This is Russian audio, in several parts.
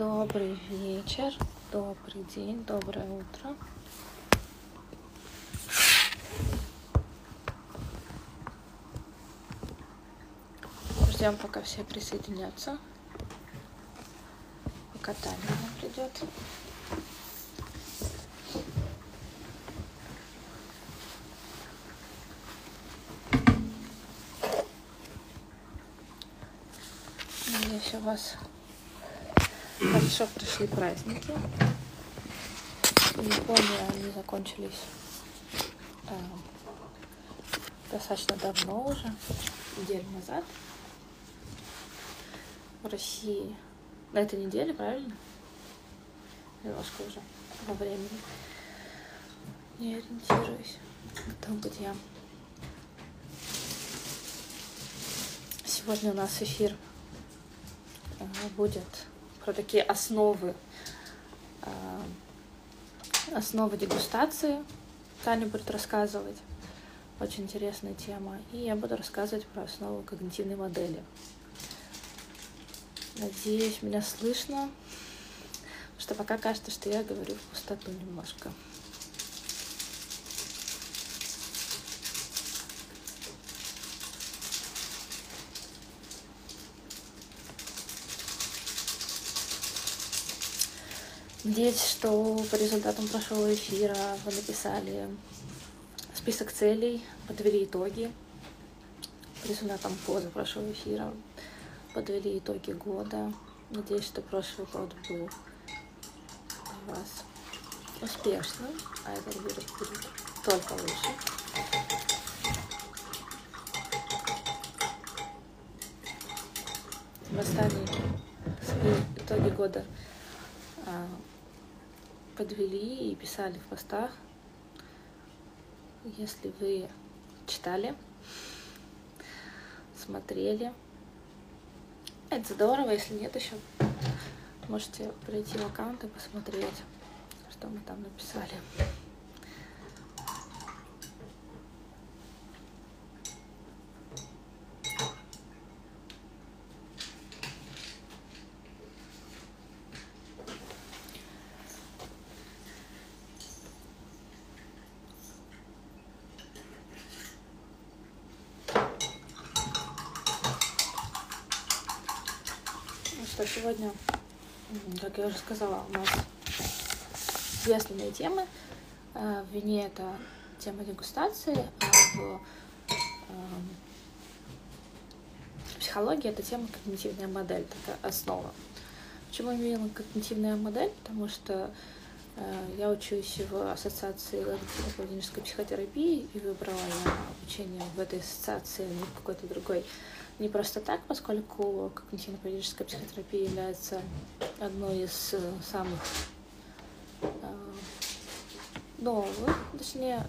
Добрый вечер, добрый день, доброе утро. Ждем, пока все присоединятся. Пока Таня придет. Надеюсь, у вас хорошо прошли праздники. В Японии они закончились э, достаточно давно уже, неделю назад. В России на этой неделе, правильно? Немножко уже во времени. Не ориентируюсь. Там, где я. Сегодня у нас эфир э, будет про такие основы э, основы дегустации. Таня будет рассказывать. Очень интересная тема. И я буду рассказывать про основу когнитивной модели. Надеюсь, меня слышно. Что пока кажется, что я говорю в пустоту немножко. Надеюсь, что по результатам прошлого эфира вы написали список целей, подвели итоги. По результатам позапрошлого эфира подвели итоги года. Надеюсь, что прошлый год был у вас успешным, а этот год будет только лучше. В остальные свои итоги года а, подвели и писали в постах. Если вы читали, смотрели, это здорово, если нет еще, можете пройти в аккаунт и посмотреть, что мы там написали. Ну что, сегодня, как я уже сказала, у нас основные темы. Э, В вине это тема дегустации, а в эм, психологии это тема когнитивная модель, такая основа. Почему именно когнитивная модель? Потому что э, я учусь в ассоциации логопедической психотерапии и выбрала я обучение в этой ассоциации, а не в какой-то другой не просто так, поскольку когнитивно-поведенческая психотерапия является одной из э, самых э, новых, точнее,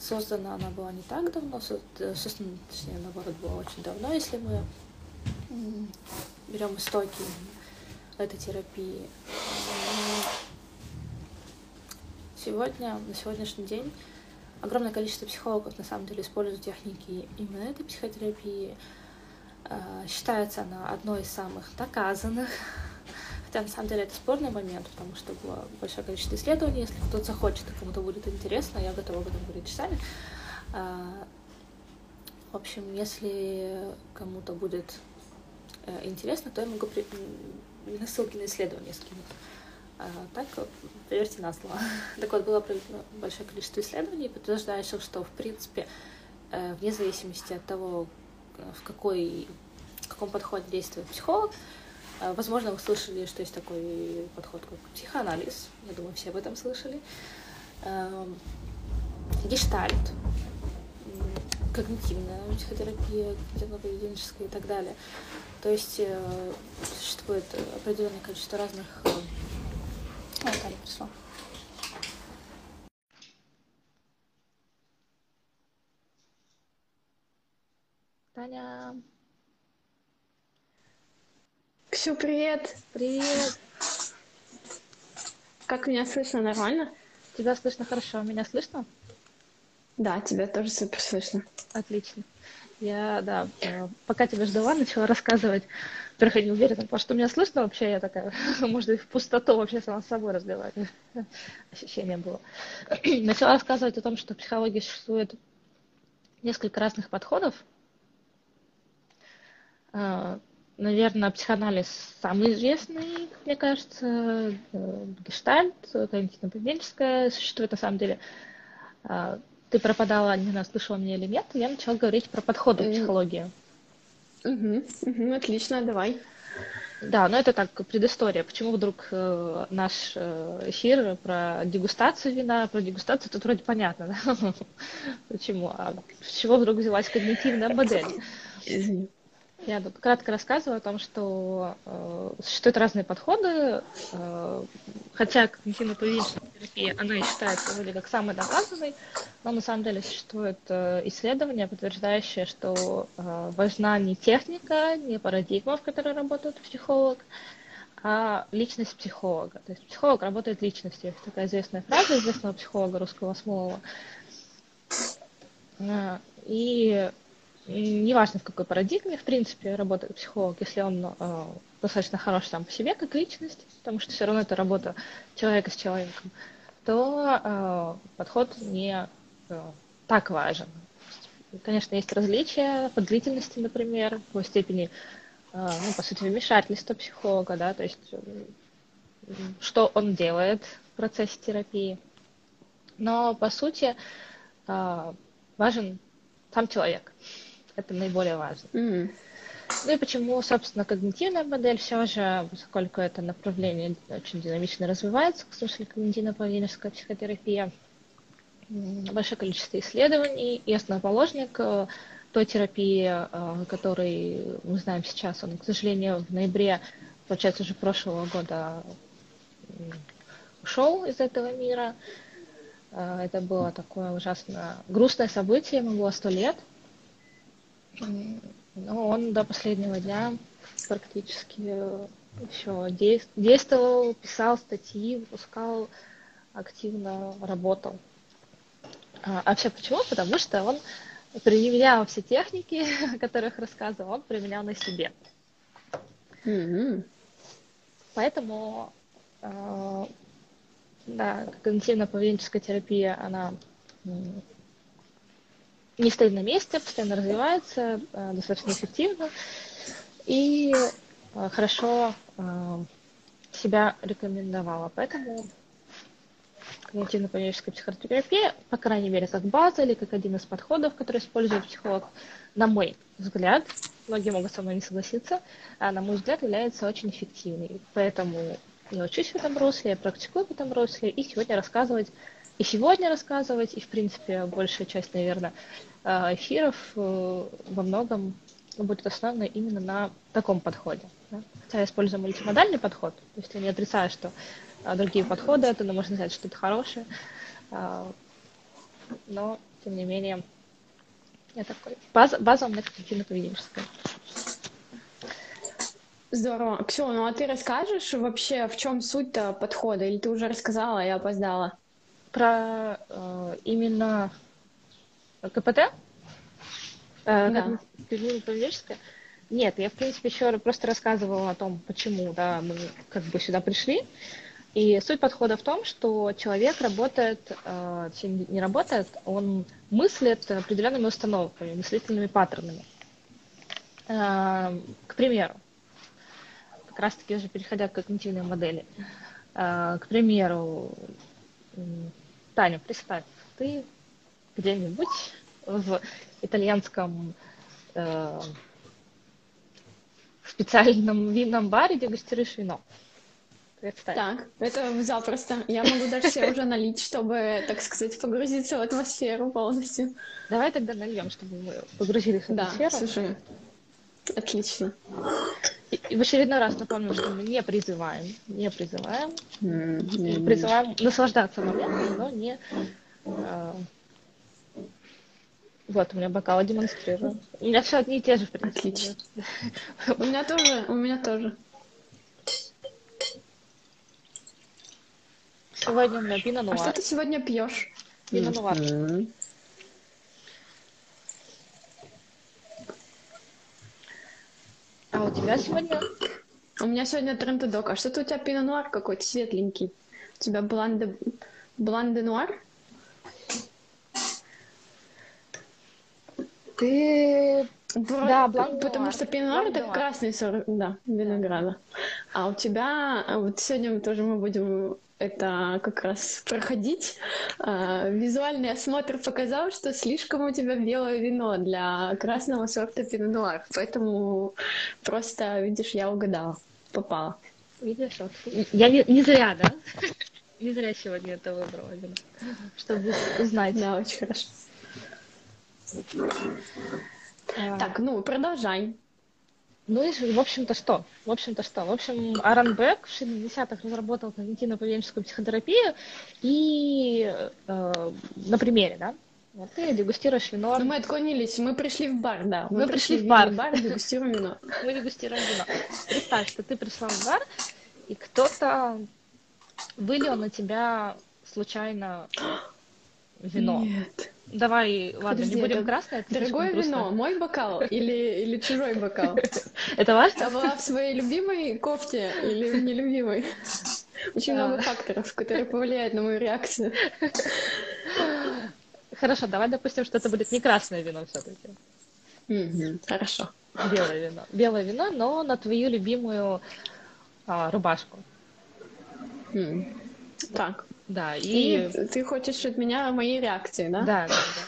создана она была не так давно, э, создана, точнее, наоборот, была очень давно, если мы берем истоки этой терапии. Сегодня, на сегодняшний день, огромное количество психологов на самом деле используют техники именно этой психотерапии. Э, Считается она одной из самых доказанных. Хотя на самом деле это спорный момент, потому что было большое количество исследований. Если кто-то захочет кому-то будет интересно, я готова об этом говорить часами. Э, В общем, если кому-то будет э, интересно, то я могу при... м, ссылки на исследования скинуть. А так, поверьте на слово. Так вот, было проведено большое количество исследований, подтверждающих, что, в принципе, э, вне зависимости от того, э, в, какой, в каком подходе действует психолог, э, возможно, вы слышали, что есть такой подход, как психоанализ. Я думаю, все об этом слышали. Эм, Гештальт, когнитивная психотерапия, когнитивно-поведенческая и так далее. То есть существует определенное количество разных э, о, Таня пришла. Таня, Ксю, привет! привет! Как меня слышно? Нормально? Тебя слышно хорошо, меня слышно? Да, тебя тоже супер слышно. Отлично. Я, да, э, пока тебя ждала, начала рассказывать. Во-первых, я не уверена, потому что меня слышно вообще, я такая, может, и в пустоту вообще сама с собой разговариваю. Ощущение было. Начала рассказывать о том, что в психологии существует несколько разных подходов. А, Наверное, психоанализ самый известный, мне кажется, э, гештальт, когнитивно-поведенческая существует на самом деле. А, ты пропадала, не знаю, слышала меня или нет, я начала говорить про подходы в психологии. Угу, угу, отлично, давай. Да, но это так, предыстория. Почему вдруг э, наш э, эфир про дегустацию вина, про дегустацию, тут вроде понятно, да? Почему? А с чего вдруг взялась когнитивная модель? Извини. Я кратко рассказываю о том, что э, существуют разные подходы, э, хотя когнитивно-поведенческая терапия, она и считается вроде как самой доказанной, но на самом деле существует э, исследование, подтверждающее, что э, важна не техника, не парадигма, в которой работает психолог, а личность психолога. То есть психолог работает личностью. Это такая известная фраза известного психолога русского Смолова. Э, и неважно в какой парадигме, в принципе, работает психолог, если он э, достаточно хорош сам по себе как личность, потому что все равно это работа человека с человеком, то э, подход не э, так важен. Конечно, есть различия по длительности, например, по степени, э, ну, по сути, вмешательства психолога, да, то есть э, что он делает в процессе терапии. Но, по сути, э, важен сам человек. Это наиболее важно. Mm-hmm. Ну и почему, собственно, когнитивная модель все же, поскольку это направление очень динамично развивается, в смысле когнитивно-поведенческая психотерапия, большое количество исследований и основоположник э, той терапии, э, который мы знаем сейчас, он, к сожалению, в ноябре, получается, уже прошлого года ушел из этого мира. Э, это было такое ужасно грустное событие, ему было сто лет – ну, он до последнего дня практически еще действовал, писал статьи, выпускал, активно работал. А, а все почему? Потому что он применял все техники, о которых рассказывал, он применял на себе. Mm-hmm. Поэтому э, да, когнитивно-поведенческая терапия, она не стоит на месте, постоянно развивается, э, достаточно эффективно и э, хорошо э, себя рекомендовала. Поэтому когнитивно-поведенческая психотерапия, по крайней мере, как база или как один из подходов, который использует психолог, на мой взгляд, многие могут со мной не согласиться, а на мой взгляд является очень эффективной. Поэтому я учусь в этом русле, я практикую в этом русле, и сегодня рассказывать, и сегодня рассказывать, и, в принципе, большая часть, наверное, Э, эфиров э, во многом будет основана именно на таком подходе. Да? Хотя я использую мультимодальный подход, то есть я не отрицаю, что а, другие подходы, это ну, можно сказать, что это хорошее, но, тем не менее, я такой. База, база у меня когнитивно-поведенческая. Здорово. Ксю, ну а ты расскажешь вообще, в чем суть-то подхода? Или ты уже рассказала, а я опоздала? Про э, именно КПТ? Э, да. Как Нет, я, в принципе, еще просто рассказывала о том, почему да, мы как бы сюда пришли. И суть подхода в том, что человек работает, э, не работает, он мыслит определенными установками, мыслительными паттернами. Э, к примеру, как раз-таки уже переходя к когнитивной модели. К примеру, Таня, представь, ты где-нибудь в итальянском э, специальном винном баре дегустируешь вино. Представь. Так, это запросто. Я могу даже себе уже налить, чтобы, так сказать, погрузиться в атмосферу полностью. Давай тогда нальем, чтобы мы погрузились в атмосферу. Да, слушай, отлично. И, в очередной раз напомню, что мы не призываем, не призываем, mm-hmm. призываем наслаждаться моментом, но не э, вот, у меня бокалы демонстрирую. У меня все одни и те же, в принципе. Отлично. У меня тоже, у меня тоже. Сегодня у меня пино нуар. А что ты сегодня пьешь? Пино нуар. У тебя сегодня? У меня сегодня трентедок. А что-то у тебя пино-нуар какой-то светленький. У тебя бланде... бланде-нуар? Ты... Да, бланк, потому что пино это красный сорт, да, винограда. А у тебя, а вот сегодня тоже мы будем это как раз проходить. А, визуальный осмотр показал, что слишком у тебя белое вино для красного сорта пино Поэтому просто, видишь, я угадала, попала. Видишь, вот. Я не, не зря, да? Не зря сегодня это выбрала, чтобы узнать. Да, очень хорошо. Так, ну, продолжай. Ну и, в общем-то, что? В общем-то, что? В общем, Аарон Бек в 60-х разработал когнитивно-поведенческую психотерапию, и э, на примере, да, вот ты дегустируешь вино. Ну, мы отклонились, мы пришли в бар, да. Мы, мы пришли, пришли в бар. В бар, дегустируем вино. Мы дегустируем вино. Представь, что ты пришла в бар, и кто-то вылил на тебя случайно вино. Нет. Давай, ладно, Подожди, не будем красное. Дорогое вино, мой бокал или, или чужой бокал? Это важно? Я была в своей любимой кофте или в нелюбимой? Очень много факторов, которые повлияют на мою реакцию. Хорошо, давай допустим, что это будет не красное вино все-таки. хорошо. Белое вино. Белое вино, но на твою любимую а, рубашку. Так. Да, и... и ты хочешь от меня моей реакции, да? Да, да, да.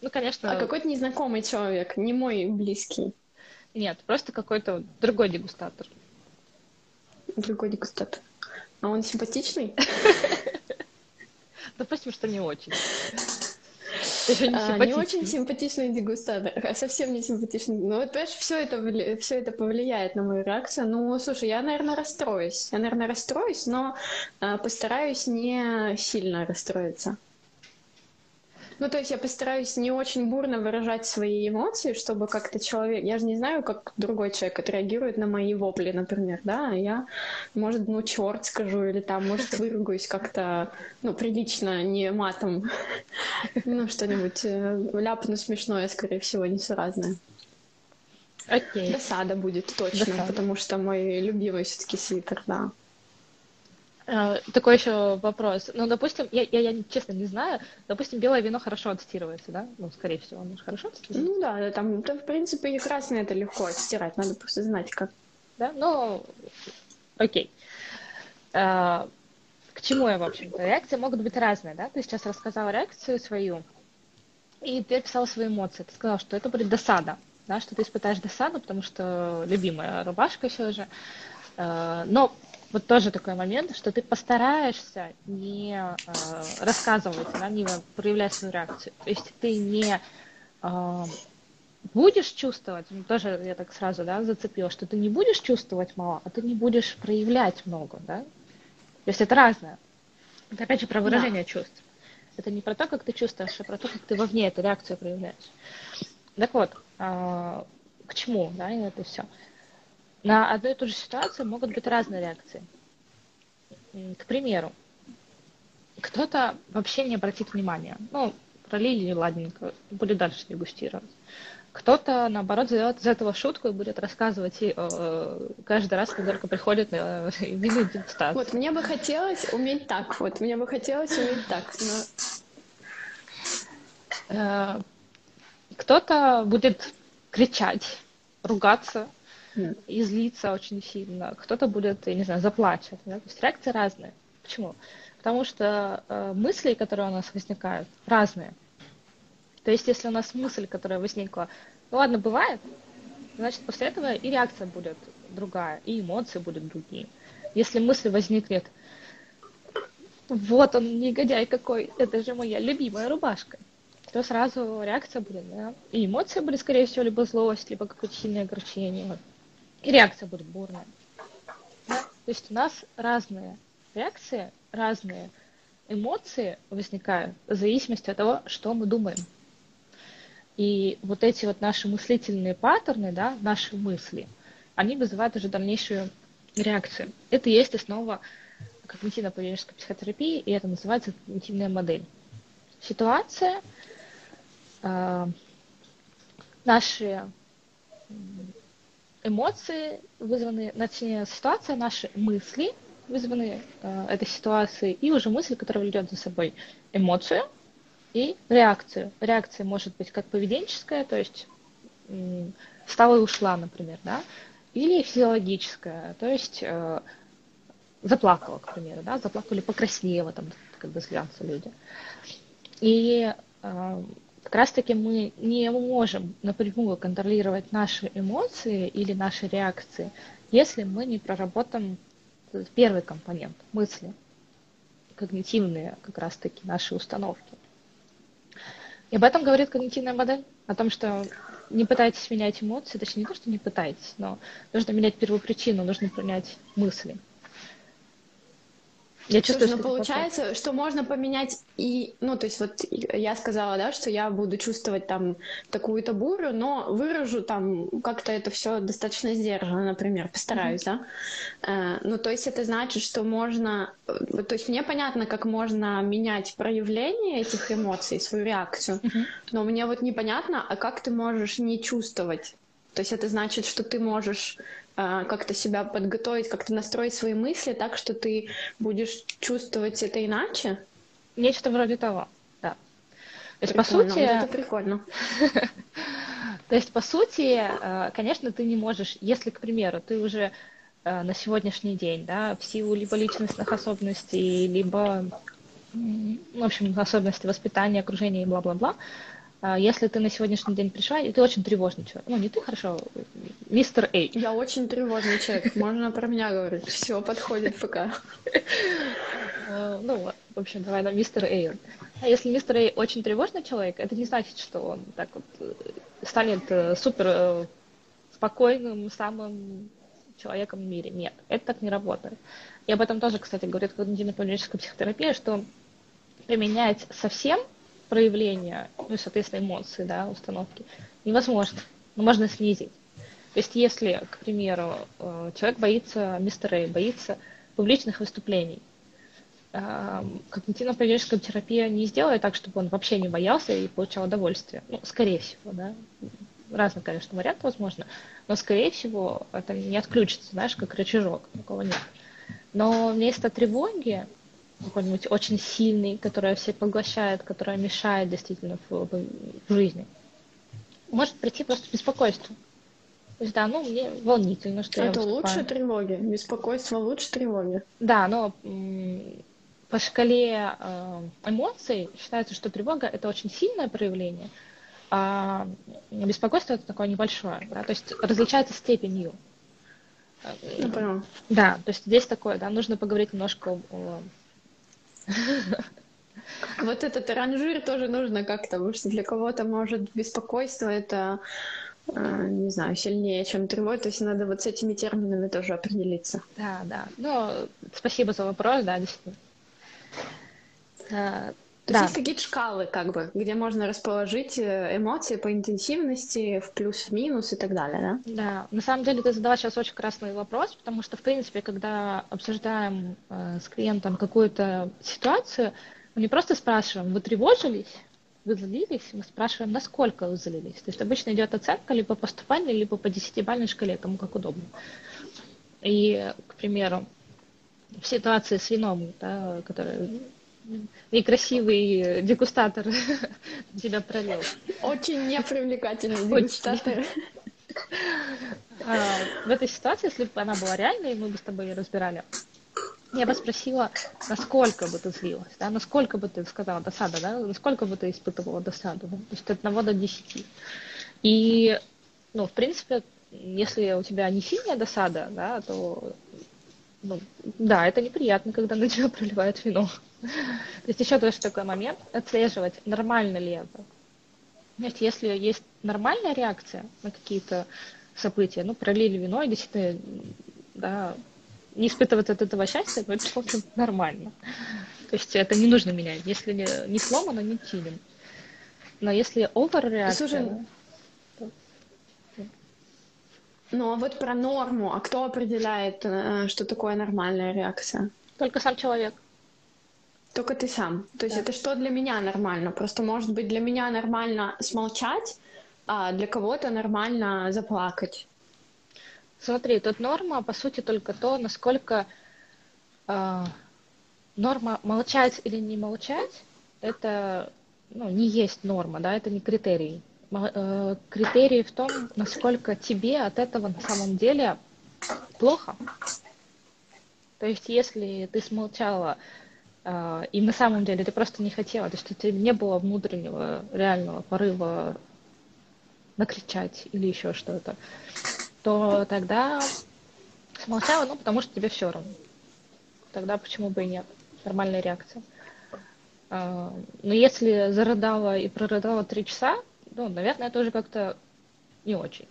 Ну, конечно. А какой-то незнакомый человек, не мой близкий. Нет, просто какой-то другой дегустатор. Другой дегустатор. А он симпатичный? Допустим, что не очень. Не, а, не очень симпатичный дегустатор, а совсем не симпатичный. Ну, вот, понимаешь, все это, все это повлияет на мою реакцию. Ну, слушай, я, наверное, расстроюсь. Я, наверное, расстроюсь, но а, постараюсь не сильно расстроиться. Ну, то есть я постараюсь не очень бурно выражать свои эмоции, чтобы как-то человек... Я же не знаю, как другой человек отреагирует на мои вопли, например, да, а я, может, ну, черт скажу, или там, может, выругаюсь как-то, ну, прилично, не матом. Ну, что-нибудь э, ляпну смешное, скорее всего, несуразное. Окей. Досада будет точно, Досада. потому что мой любимый все-таки свитер, да. Э, такой еще вопрос. Ну, допустим, я, я, я честно не знаю, допустим, белое вино хорошо отстирывается, да? Ну, скорее всего, оно же хорошо отстирывается. Ну да, там, там, в принципе, и красное это легко отстирать, надо просто знать, как. Да, ну, окей. А, к чему я, в общем-то? Реакции могут быть разные, да? Ты сейчас рассказала реакцию свою, и ты описала свои эмоции. Ты сказала, что это будет досада, да, что ты испытаешь досаду, потому что любимая рубашка все же. А, но вот тоже такой момент, что ты постараешься не э, рассказывать, да, не проявлять свою реакцию. То есть ты не э, будешь чувствовать, ну, тоже я так сразу да, зацепила, что ты не будешь чувствовать мало, а ты не будешь проявлять много. Да? То есть это разное. Это опять же про выражение да. чувств. Это не про то, как ты чувствуешь, а про то, как ты вовне эту реакцию проявляешь. Так вот, э, к чему, да, и это все. На одну и ту же ситуацию могут быть разные реакции. К примеру, кто-то вообще не обратит внимания. Ну, пролили, ладненько, будет дальше дегустировать. Кто-то, наоборот, сделает из этого шутку и будет рассказывать и, э, каждый раз, когда только приходит э, винный дегустацию. Вот, мне бы хотелось уметь так, вот, мне бы хотелось уметь так, но... Э, кто-то будет кричать, ругаться, и злиться очень сильно. Кто-то будет, я не знаю, заплачет. Да? То есть реакции разные. Почему? Потому что э, мысли, которые у нас возникают, разные. То есть если у нас мысль, которая возникла, ну ладно, бывает, значит после этого и реакция будет другая, и эмоции будут другие. Если мысль возникнет, вот он, негодяй какой, это же моя любимая рубашка, то сразу реакция будет, да, и эмоции были, скорее всего, либо злость, либо какое-то сильное огорчение и реакция будет бурная. Да? То есть у нас разные реакции, разные эмоции возникают в зависимости от того, что мы думаем. И вот эти вот наши мыслительные паттерны, да, наши мысли, они вызывают уже дальнейшую реакцию. Это есть основа когнитивно-поведенческой психотерапии, и это называется когнитивная модель. Ситуация, э, наши эмоции вызваны, точнее, ситуация, наши мысли вызваны э, этой ситуацией, и уже мысль, которая влечет за собой эмоцию и реакцию. Реакция может быть как поведенческая, то есть э, встала и ушла, например, да, или физиологическая, то есть э, заплакала, к примеру, да, заплакала или покраснела, там, когда злятся люди. И э, как раз-таки мы не можем напрямую контролировать наши эмоции или наши реакции, если мы не проработаем первый компонент мысли, когнитивные как раз-таки наши установки. И об этом говорит когнитивная модель, о том, что не пытайтесь менять эмоции, точнее не то, что не пытайтесь, но нужно менять первую причину, нужно принять мысли. Я чувствую, Слушай, ну, что получается, вопрос. что можно поменять и, ну, то есть вот я сказала, да, что я буду чувствовать там такую-то бурю, но выражу там как-то это все достаточно сдержанно, например, постараюсь, mm-hmm. да. Э, ну, то есть это значит, что можно, э, то есть мне понятно, как можно менять проявление этих эмоций, свою реакцию, mm-hmm. но мне вот непонятно, а как ты можешь не чувствовать то есть это значит, что ты можешь как-то себя подготовить, как-то настроить свои мысли так, что ты будешь чувствовать это иначе? Нечто вроде того, да. То есть, прикольно, по сути... это прикольно. То есть, по сути, э, конечно, ты не можешь, если, к примеру, ты уже э, на сегодняшний день, да, в силу либо личностных особенностей, либо, в общем, особенностей воспитания, окружения и бла-бла-бла, а, если ты на сегодняшний день пришла, и ты очень тревожный человек. Ну, не ты, хорошо, мистер Эй. Я очень тревожный человек, можно про меня говорить. Все подходит пока. А, ну, в общем, давай на мистер Эй. А если мистер Эй очень тревожный человек, это не значит, что он так вот э, станет э, супер э, спокойным, самым человеком в мире. Нет, это так не работает. И об этом тоже, кстати, говорит когнитивно-поведенческая психотерапия, что применять совсем проявления, ну соответственно, эмоции, да, установки, невозможно. Но можно снизить. То есть, если, к примеру, э, человек боится мистера боится публичных выступлений, э, когнитивно-поведенческая терапия не сделает так, чтобы он вообще не боялся и получал удовольствие. Ну, скорее всего, да. Разные, конечно, варианты возможно, но, скорее всего, это не отключится, знаешь, как рычажок, такого нет. Но вместо тревоги какой-нибудь очень сильный, который все поглощает, который мешает действительно в, в жизни. Может прийти просто беспокойство. То есть, да, ну, мне волнительно, что Это я лучше тревоги. Беспокойство лучше тревоги. Да, но по шкале э, эмоций считается, что тревога это очень сильное проявление, а беспокойство это такое небольшое. Да? То есть различается степенью. Ну. Да, то есть здесь такое, да, нужно поговорить немножко о вот этот ранжир тоже нужно как-то, потому что для кого-то может беспокойство это, не знаю, сильнее, чем тревога, то есть надо вот с этими терминами тоже определиться. Да, да. Ну, спасибо за вопрос, да, действительно. Э, то да. есть есть такие шкалы, как бы, где можно расположить э, эмоции по интенсивности в плюс, в минус и так далее, да? Да, на самом деле ты задала сейчас очень красный вопрос, потому что, в принципе, когда обсуждаем э, с клиентом какую-то ситуацию, мы не просто спрашиваем, вы тревожились, вы злились, мы спрашиваем, насколько вы злились. То есть обычно идет оценка либо по либо по десятибальной шкале, кому как удобно. И, к примеру, в ситуации с вином, да, которая некрасивый дегустатор тебя пролил. Очень непривлекательный дегустатор. А, в этой ситуации, если бы она была реальной, мы бы с тобой ее разбирали, я бы спросила, насколько бы ты злилась, да, насколько бы ты сказала досада, да, насколько бы ты испытывала досаду, да? то есть от 1 до 10. И, ну, в принципе, если у тебя не сильная досада, да, то, ну, да, это неприятно, когда на тебя проливают вино. То есть еще тоже такой момент, отслеживать, нормально ли это. Знаете, если есть нормальная реакция на какие-то события, ну, пролили вино и действительно, да, не испытывать от этого счастья, то это, в общем, нормально. То есть это не нужно менять. Если не, не сломано, не чиним. Но если overreакция... Слушай, ну а вот про норму, а кто определяет, э, что такое нормальная реакция? Только сам человек. Только ты сам. То есть да. это что для меня нормально? Просто может быть для меня нормально смолчать, а для кого-то нормально заплакать. Смотри, тут норма, по сути, только то, насколько э, норма молчать или не молчать, это ну, не есть норма, да, это не критерий. Э, критерий в том, насколько тебе от этого на самом деле плохо. То есть, если ты смолчала, э, и на самом деле ты просто не хотела, то есть у тебя не было внутреннего реального порыва накричать или еще что-то, то тогда смолчала, ну, потому что тебе все равно. Тогда почему бы и нет? Нормальная реакция. А, но если зарыдала и прорыдала три часа, ну, наверное, это уже как-то не очень.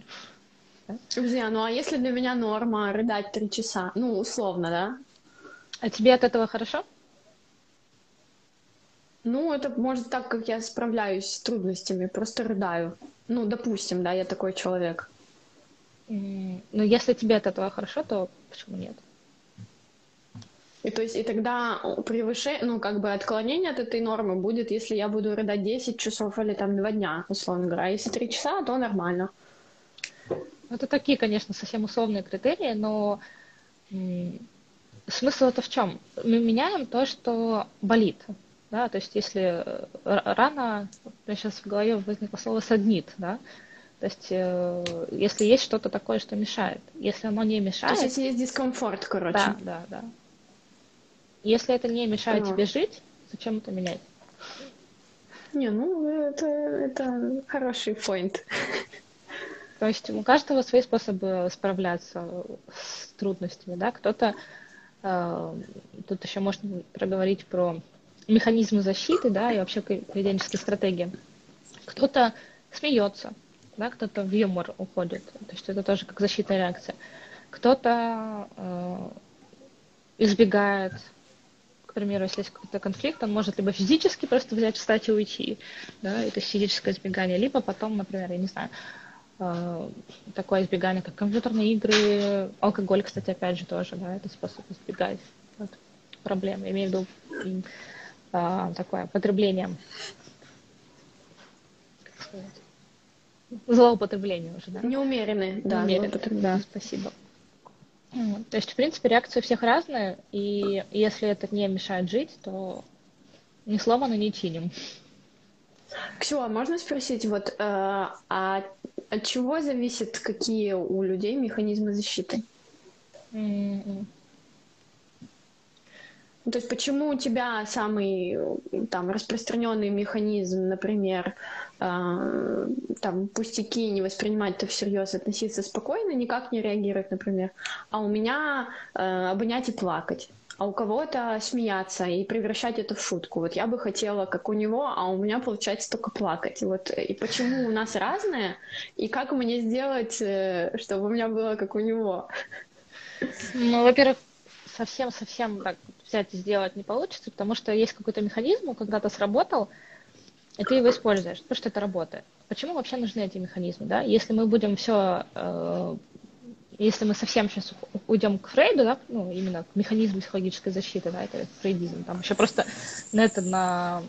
Друзья, ну а если для меня норма рыдать три часа? Ну, условно, да? А тебе от этого хорошо? Ну, это может так, как я справляюсь с трудностями, просто рыдаю. Ну, допустим, да, я такой человек. Ну, если тебе от этого хорошо, то почему нет? И то есть, и тогда превышение, ну, как бы отклонение от этой нормы будет, если я буду рыдать 10 часов или там 2 дня, условно говоря. А если 3 часа, то нормально. Это такие, конечно, совсем условные критерии, но смысл это в чем? Мы меняем то, что болит. Да? То есть если э, рано, у меня сейчас в голове возникло слово «саднит», да? То есть, э, если есть что-то такое, что мешает. Если оно не мешает... То есть, если есть дискомфорт, короче. Да, да, да. Если это не мешает тебе жить, зачем это менять? Не, ну это, это хороший point. То есть у каждого свои способы справляться с трудностями, да. Кто-то э, тут еще можно проговорить про механизмы защиты, да, и вообще поведенческие стратегии. Кто-то смеется, да, кто-то в юмор уходит, то есть это тоже как защитная реакция. Кто-то э, избегает к примеру, если есть какой-то конфликт, он может либо физически просто взять, встать и уйти, да, это физическое избегание, либо потом, например, я не знаю, э, такое избегание, как компьютерные игры, алкоголь, кстати, опять же тоже, да, это способ избегать вот, проблем. Я имею в виду а, такое потребление, злоупотребление уже, да? Неумеренное, да, Неумеренное, да, спасибо. То есть, в принципе, реакции у всех разные, и если это не мешает жить, то не сломано, не чиним. Ксюа, можно спросить, вот, э, а от чего зависит, какие у людей механизмы защиты? Mm-hmm. То есть почему у тебя самый там распространенный механизм, например, там пустяки не воспринимать это всерьез, относиться спокойно, никак не реагировать, например, а у меня э, обнять и плакать а у кого-то смеяться и превращать это в шутку. Вот я бы хотела, как у него, а у меня получается только плакать. Вот и почему у нас разное, и как мне сделать, э, чтобы у меня было как у него? Ну, во-первых, совсем-совсем так взять и сделать не получится, потому что есть какой-то механизм, он когда-то сработал, и ты его используешь, потому что это работает. Почему вообще нужны эти механизмы? Да? Если мы будем все, э, если мы совсем сейчас уйдем к Фрейду, да, ну, именно к механизму психологической защиты, да, это фрейдизм, там еще просто на это, на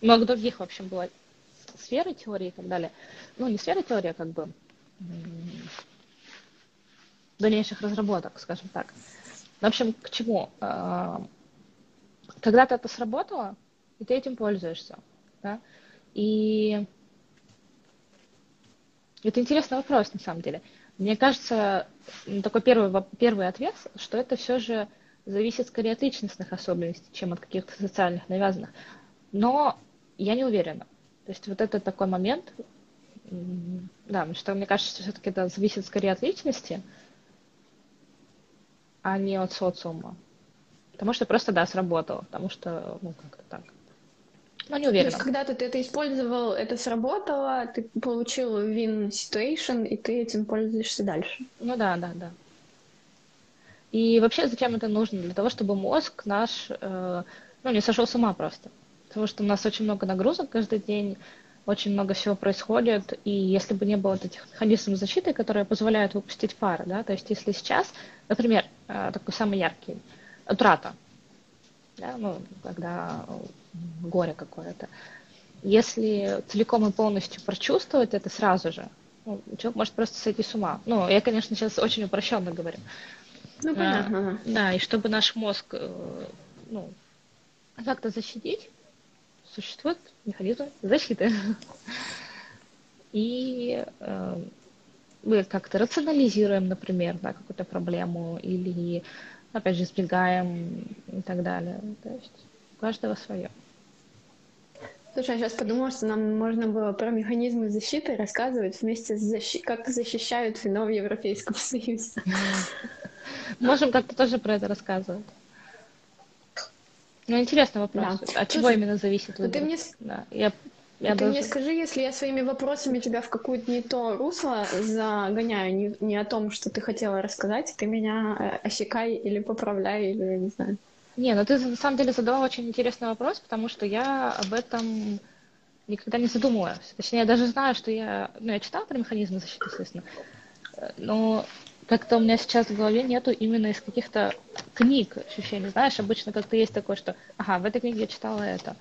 много других, в общем, было сферы теории и так далее. Ну, не сферы теории, а как бы дальнейших разработок, скажем так. В общем, к чему? Когда-то это сработало, и ты этим пользуешься. Да? И это интересный вопрос, на самом деле. Мне кажется, такой первый, первый ответ, что это все же зависит скорее от личностных особенностей, чем от каких-то социальных навязанных. Но я не уверена. То есть вот это такой момент, да, что мне кажется, что все-таки это зависит скорее от личности, а не от социума. Потому что просто, да, сработало. Потому что, ну, как-то так. Но не уверена. То есть, когда-то ты это использовал, это сработало, ты получил win situation, и ты этим пользуешься дальше. Ну да, да, да. И вообще, зачем это нужно? Для того, чтобы мозг наш, э, ну, не сошел с ума просто. Потому что у нас очень много нагрузок каждый день, очень много всего происходит, и если бы не было вот этих механизмов защиты, которые позволяют выпустить пары, да, то есть если сейчас, например, э, такой самый яркий, утрата, да, ну, когда горе какое-то, если целиком и полностью прочувствовать это сразу же, ну, человек может просто сойти с ума. Ну, я, конечно, сейчас очень упрощенно говорю. Ну, понятно. А, да, и чтобы наш мозг, э, ну, как-то защитить, существует механизм защиты. И э, мы как-то рационализируем, например, да, какую-то проблему, или, опять же, избегаем и так далее. То есть у каждого свое. Слушай, я сейчас подумала, что нам можно было про механизмы защиты рассказывать вместе с защи... как защищают вино в Европейском Союзе. Можем как-то тоже про это рассказывать. Ну, интересный вопрос. Да. От чего именно зависит выбор? Ты мне... Да, я, я ты даже... мне скажи, если я своими вопросами тебя в какое-то не то русло загоняю, не, не о том, что ты хотела рассказать, ты меня э, осекай или поправляй, или я не знаю. Не, ну ты на самом деле задала очень интересный вопрос, потому что я об этом никогда не задумывалась. Точнее, я даже знаю, что я, ну, я читала про механизмы защиты, естественно, но как-то у меня сейчас в голове нету именно из каких-то книг ощущений. Знаешь, обычно как-то есть такое, что, ага, в этой книге я читала это.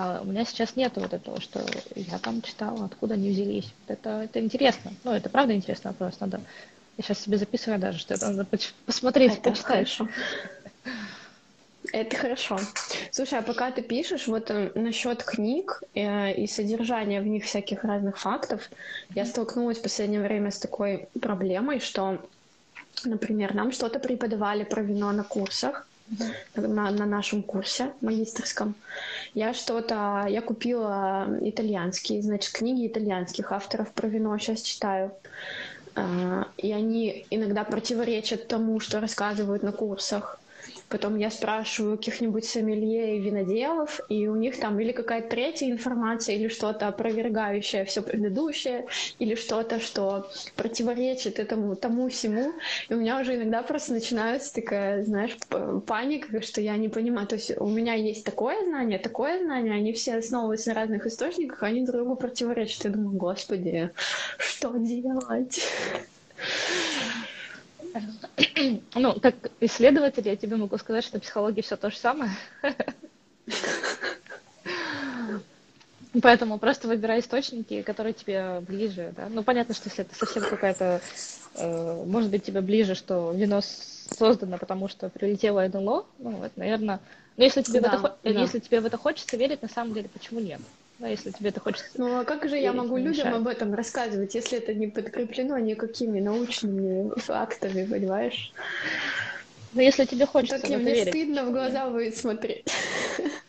А у меня сейчас нету вот этого, что я там читала, откуда они взялись. Это, это интересно. Ну, это правда интересный вопрос. Надо... Я сейчас себе записываю даже, что это надо посмотреть, это почитать. Хорошо. Это хорошо. Слушай, а пока ты пишешь вот э, насчет книг э, и содержания в них всяких разных фактов, я столкнулась в последнее время с такой проблемой, что, например, нам что-то преподавали про вино на курсах, на, на нашем курсе магистрском. Я что-то, я купила итальянские, значит, книги итальянских авторов про вино сейчас читаю. Uh, и они иногда противоречат тому, что рассказывают на курсах. Потом я спрашиваю каких-нибудь сомелье и виноделов, и у них там или какая-то третья информация, или что-то опровергающее все предыдущее, или что-то, что противоречит этому тому всему. И у меня уже иногда просто начинается такая, знаешь, паника, что я не понимаю. То есть у меня есть такое знание, такое знание, они все основываются на разных источниках, они друг другу противоречат. Я думаю, господи, что делать? Ну, как исследователь, я тебе могу сказать, что психология все то же самое. Поэтому просто выбирай источники, которые тебе ближе. Да? Ну, понятно, что если это совсем какая-то... Э, может быть, тебе ближе, что вино создано, потому что прилетело НЛО, ну, это, наверное... Но если тебе, да, в это, да. если тебе в это хочется верить, на самом деле, почему нет? Да, если тебе это хочется. Ну а как же я могу людям об этом рассказывать, если это не подкреплено никакими научными фактами, понимаешь? Ну, если тебе хочется так, мне верить. стыдно в глаза будет смотреть.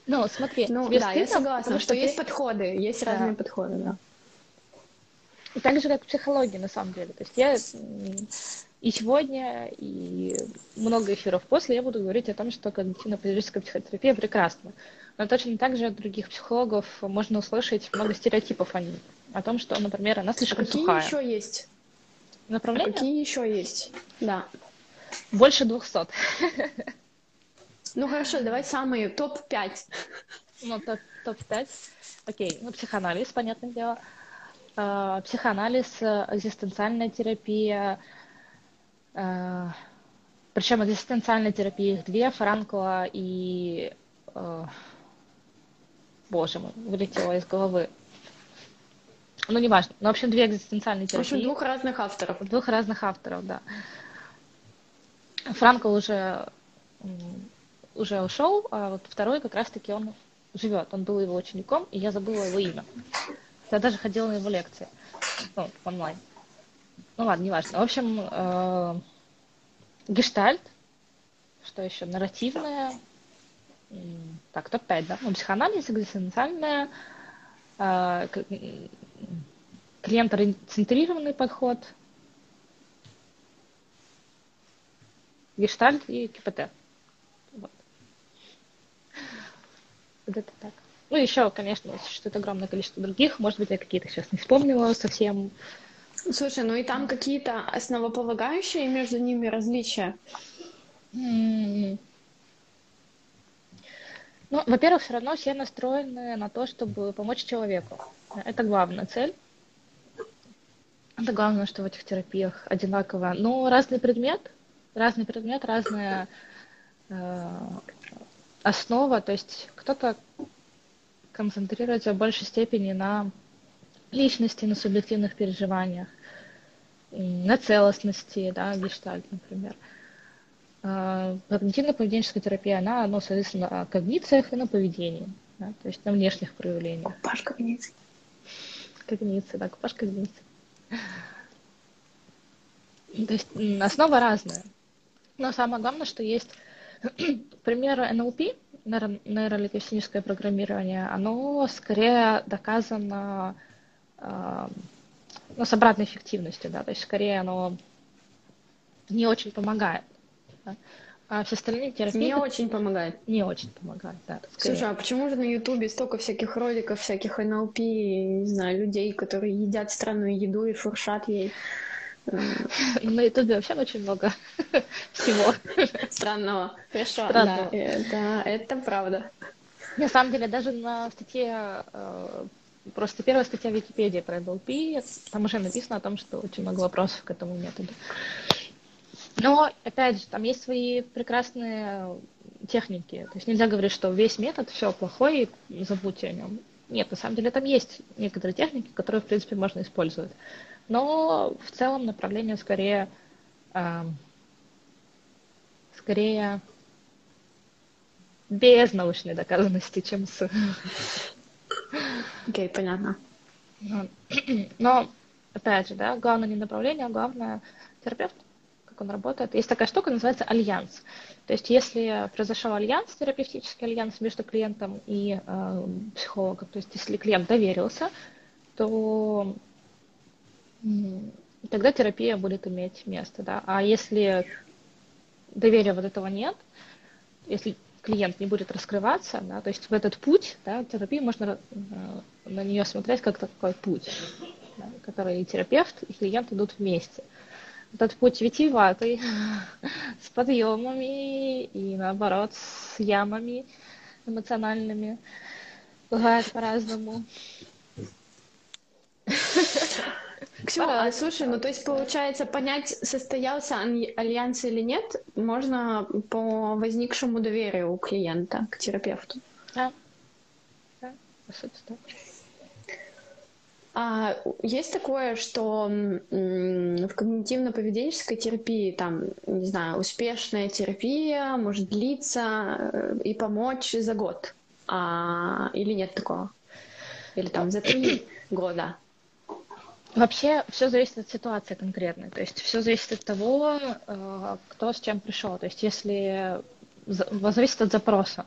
Ну, смотри, ну, тебе да, стыдно, я согласна, что, что ты... есть подходы, есть да. разные подходы, да. И так же, как в психологии, на самом деле. То есть я и сегодня, и много эфиров после я буду говорить о том, что когнитивно-поведенческая психотерапия прекрасна. Но точно так же от других психологов можно услышать много стереотипов о ней. О том, что, например, она слишком а какие сухая. еще есть? Направления? А какие еще есть? Да. Больше двухсот. Ну хорошо, давай самые топ-5. Ну, топ-5. Окей, ну, психоанализ, понятное дело. Uh, психоанализ, экзистенциальная терапия. Uh, причем экзистенциальная терапия их две, Франкла и uh, боже мой, вылетело из головы. Ну, неважно. Ну, в общем, две экзистенциальные терапии. В общем, двух разных авторов. Двух разных авторов, да. Франко уже, уже ушел, а вот второй как раз-таки он живет. Он был его учеником, и я забыла его имя. Я даже ходила на его лекции. Ну, онлайн. Ну ладно, неважно. В общем, э, гештальт, что еще, нарративная, так, топ-5, да? Ну, психоанализ, экзистенциальная, э, клиент-центрированный подход, гештальт и КПТ. Вот. вот это так. Ну, еще, конечно, существует огромное количество других. Может быть, я какие-то сейчас не вспомнила совсем. Слушай, ну и там какие-то основополагающие между ними различия? Mm-hmm. Ну, во-первых, все равно все настроены на то, чтобы помочь человеку. Это главная цель. Это главное, что в этих терапиях одинаково. Но разный предмет, разный предмет, разная э, основа. То есть кто-то концентрируется в большей степени на личности, на субъективных переживаниях. на целостности, да, гештальт, например. А, когнитивно-поведенческая терапия, она, ну, соответственно, о когнициях и на поведении, да, то есть на внешних проявлениях. Купаж когниции. Когниции, да, купаж когниции. То есть основа разная. Но самое главное, что есть пример НЛП, нейролингвистическое программирование, оно скорее доказано э, ну, с обратной эффективностью, да, то есть скорее оно не очень помогает. Да? А все остальные терапии... Не очень помогает. Не очень помогает, да. Скорее. Слушай, а почему же на Ютубе столько всяких роликов, всяких НЛП, не знаю, людей, которые едят странную еду и фуршат ей? На Ютубе вообще очень много всего. Странного. Хорошо, Странного. Да, э, да, это правда. На самом деле, даже на статье, э, просто первая статья в Википедии про NLP, там уже написано о том, что очень много вопросов к этому методу. Но, опять же, там есть свои прекрасные техники. То есть нельзя говорить, что весь метод все плохой, забудьте о нем. Нет, на самом деле там есть некоторые техники, которые, в принципе, можно использовать. Но в целом направление скорее, э, скорее без научной доказанности, чем с. Окей, окей, понятно. Но, опять же, да, главное не направление, а главное терапевт, он работает. Есть такая штука, называется альянс. То есть, если произошел альянс, терапевтический альянс между клиентом и э, психологом, то есть, если клиент доверился, то тогда терапия будет иметь место, да. А если доверия вот этого нет, если клиент не будет раскрываться, да, то есть в этот путь, да, терапию можно э, на нее смотреть как такой путь, да, который и терапевт, и клиент идут вместе. Этот путь витиеватый, с подъемами и наоборот с ямами эмоциональными. Бывает по-разному. Ксю, а слушай, ну то есть получается понять, состоялся альянс или нет, можно по возникшему доверию у клиента к терапевту. Да. Да, по сути, да. А есть такое, что в когнитивно-поведенческой терапии, там, не знаю, успешная терапия может длиться э, и помочь за год, а, или нет такого? Или там за три года? Вообще все зависит от ситуации конкретной. То есть все зависит от того, э, кто с чем пришел. То есть если зависит от запроса.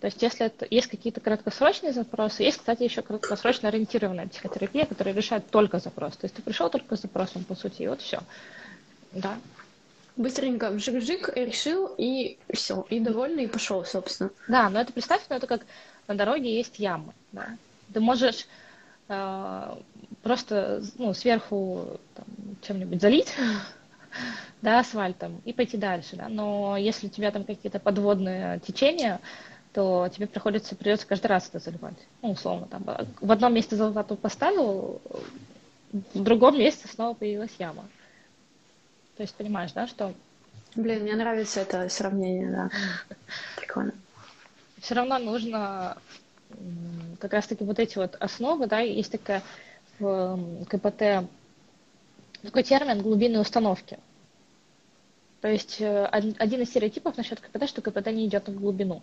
То есть если это, есть какие-то краткосрочные запросы, есть, кстати, еще краткосрочно ориентированная психотерапия, которая решает только запрос. То есть ты пришел только с запросом, по сути, и вот все. Да. Быстренько вжик-вжик, решил, и все, и довольный, и пошел, собственно. Да, но это представь, ну это как на дороге есть ямы. Да? Ты можешь э, просто ну, сверху там, чем-нибудь залить, да, асфальтом, и пойти дальше, да. Но если у тебя там какие-то подводные течения, то тебе приходится, придется каждый раз это заливать. Ну, условно, там, в одном месте золотую поставил, в другом месте снова появилась яма. То есть понимаешь, да, что... Блин, мне нравится это сравнение, да. Прикольно. Все равно нужно как раз-таки вот эти вот основы, да, есть такая в КПТ такой термин глубинные установки. То есть э, один из стереотипов насчет КПТ, что КПТ не идет в глубину.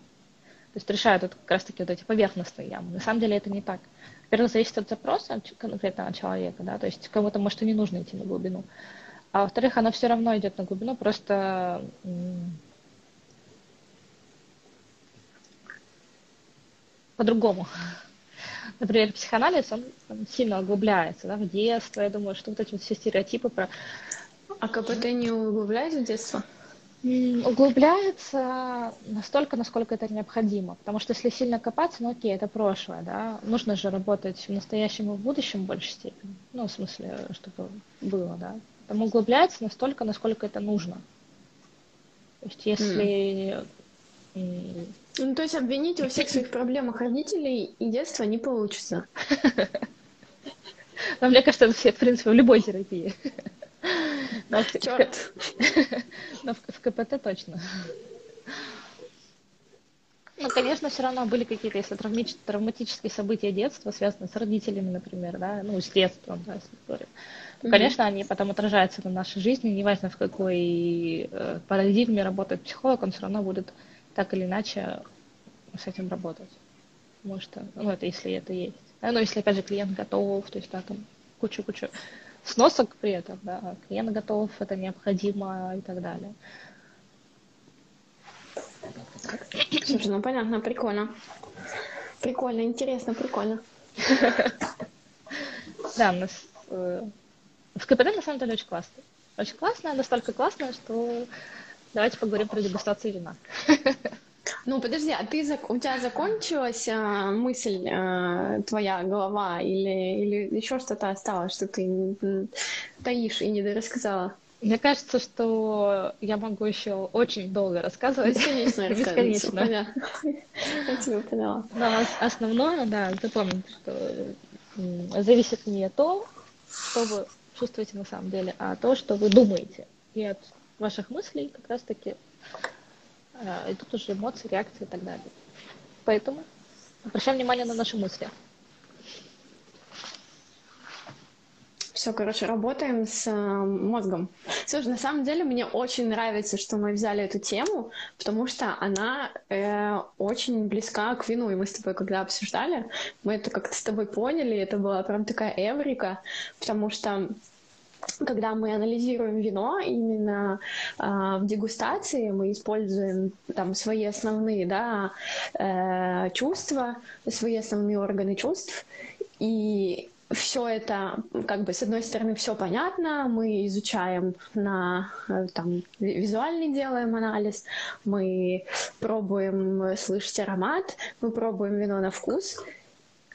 То есть решают вот как раз-таки вот эти поверхностные ямы. На самом деле это не так. Во-первых, зависит от запроса конкретного человека, да, то есть кому-то, может, и не нужно идти на глубину. А во-вторых, оно все равно идет на глубину, просто по-другому например, психоанализ, он, сильно углубляется да, в детство. Я думаю, что вот эти все стереотипы про... А КПТ не углубляется в детство? Углубляется настолько, насколько это необходимо. Потому что если сильно копаться, ну окей, это прошлое, да. Нужно же работать в настоящем и в будущем в большей степени. Ну, в смысле, чтобы было, да. Там углубляется настолько, насколько это нужно. То есть если mm. Ну, то есть обвинить во всех своих проблемах родителей и детства не получится. Но мне кажется, это все, в принципе, в любой терапии. Но в, КПТ точно. Ну, конечно, все равно были какие-то, если травматич, травматические события детства, связанные с родителями, например, да, ну, с детством, да, если говорить. Mm-hmm. Конечно, они потом отражаются на нашей жизни, неважно в какой э, парадигме работает психолог, он все равно будет так или иначе с этим работать. Потому что, ну, это если это есть. Да, но если, опять же, клиент готов, то есть, да, там кучу-кучу сносок при этом, да, клиент готов, это необходимо и так далее. Слушай, ну понятно, прикольно. Прикольно, интересно, прикольно. Да, у нас э, в КПД на самом деле очень классно. Очень классно, настолько классно, что давайте поговорим про дегустацию вина. Ну, подожди, а ты у тебя закончилась а, мысль а, твоя голова или, или еще что-то осталось, что ты таишь и не дорассказала? Мне кажется, что я могу еще очень долго рассказывать. Бесконечно Бесконечно. Понятно. Я тебя поняла. Но основное, да, запомните, что зависит не того, что вы чувствуете на самом деле, а то, что вы думаете. И от ваших мыслей как раз-таки а, идут уже эмоции, реакции и так далее. Поэтому обращаем внимание на наши мысли. Все, короче, работаем с э, мозгом. Слушай, на самом деле мне очень нравится, что мы взяли эту тему, потому что она э, очень близка к вину. И мы с тобой, когда обсуждали, мы это как-то с тобой поняли, это была прям такая эврика, потому что когда мы анализируем вино именно э, в дегустации, мы используем там свои основные да, э, чувства, свои основные органы чувств, и все это, как бы, с одной стороны, все понятно, мы изучаем на, э, там, визуальный делаем анализ, мы пробуем слышать аромат, мы пробуем вино на вкус,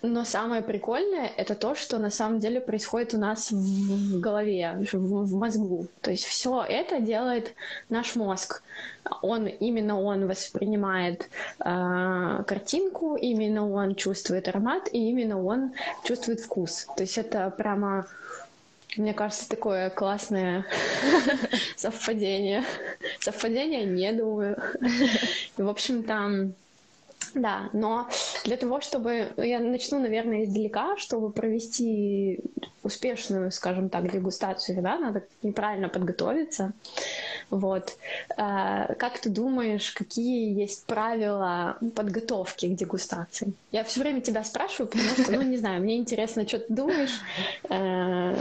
но самое прикольное это то, что на самом деле происходит у нас в голове, в мозгу. То есть все это делает наш мозг. Он именно он воспринимает э, картинку, именно он чувствует аромат, и именно он чувствует вкус. То есть это прямо мне кажется, такое классное совпадение. Совпадение не думаю. В общем, там да, но для того, чтобы... Я начну, наверное, издалека, чтобы провести успешную, скажем так, дегустацию да, надо неправильно подготовиться. Вот. А, как ты думаешь, какие есть правила подготовки к дегустации? Я все время тебя спрашиваю, потому что, ну, не знаю, мне интересно, что ты думаешь. А,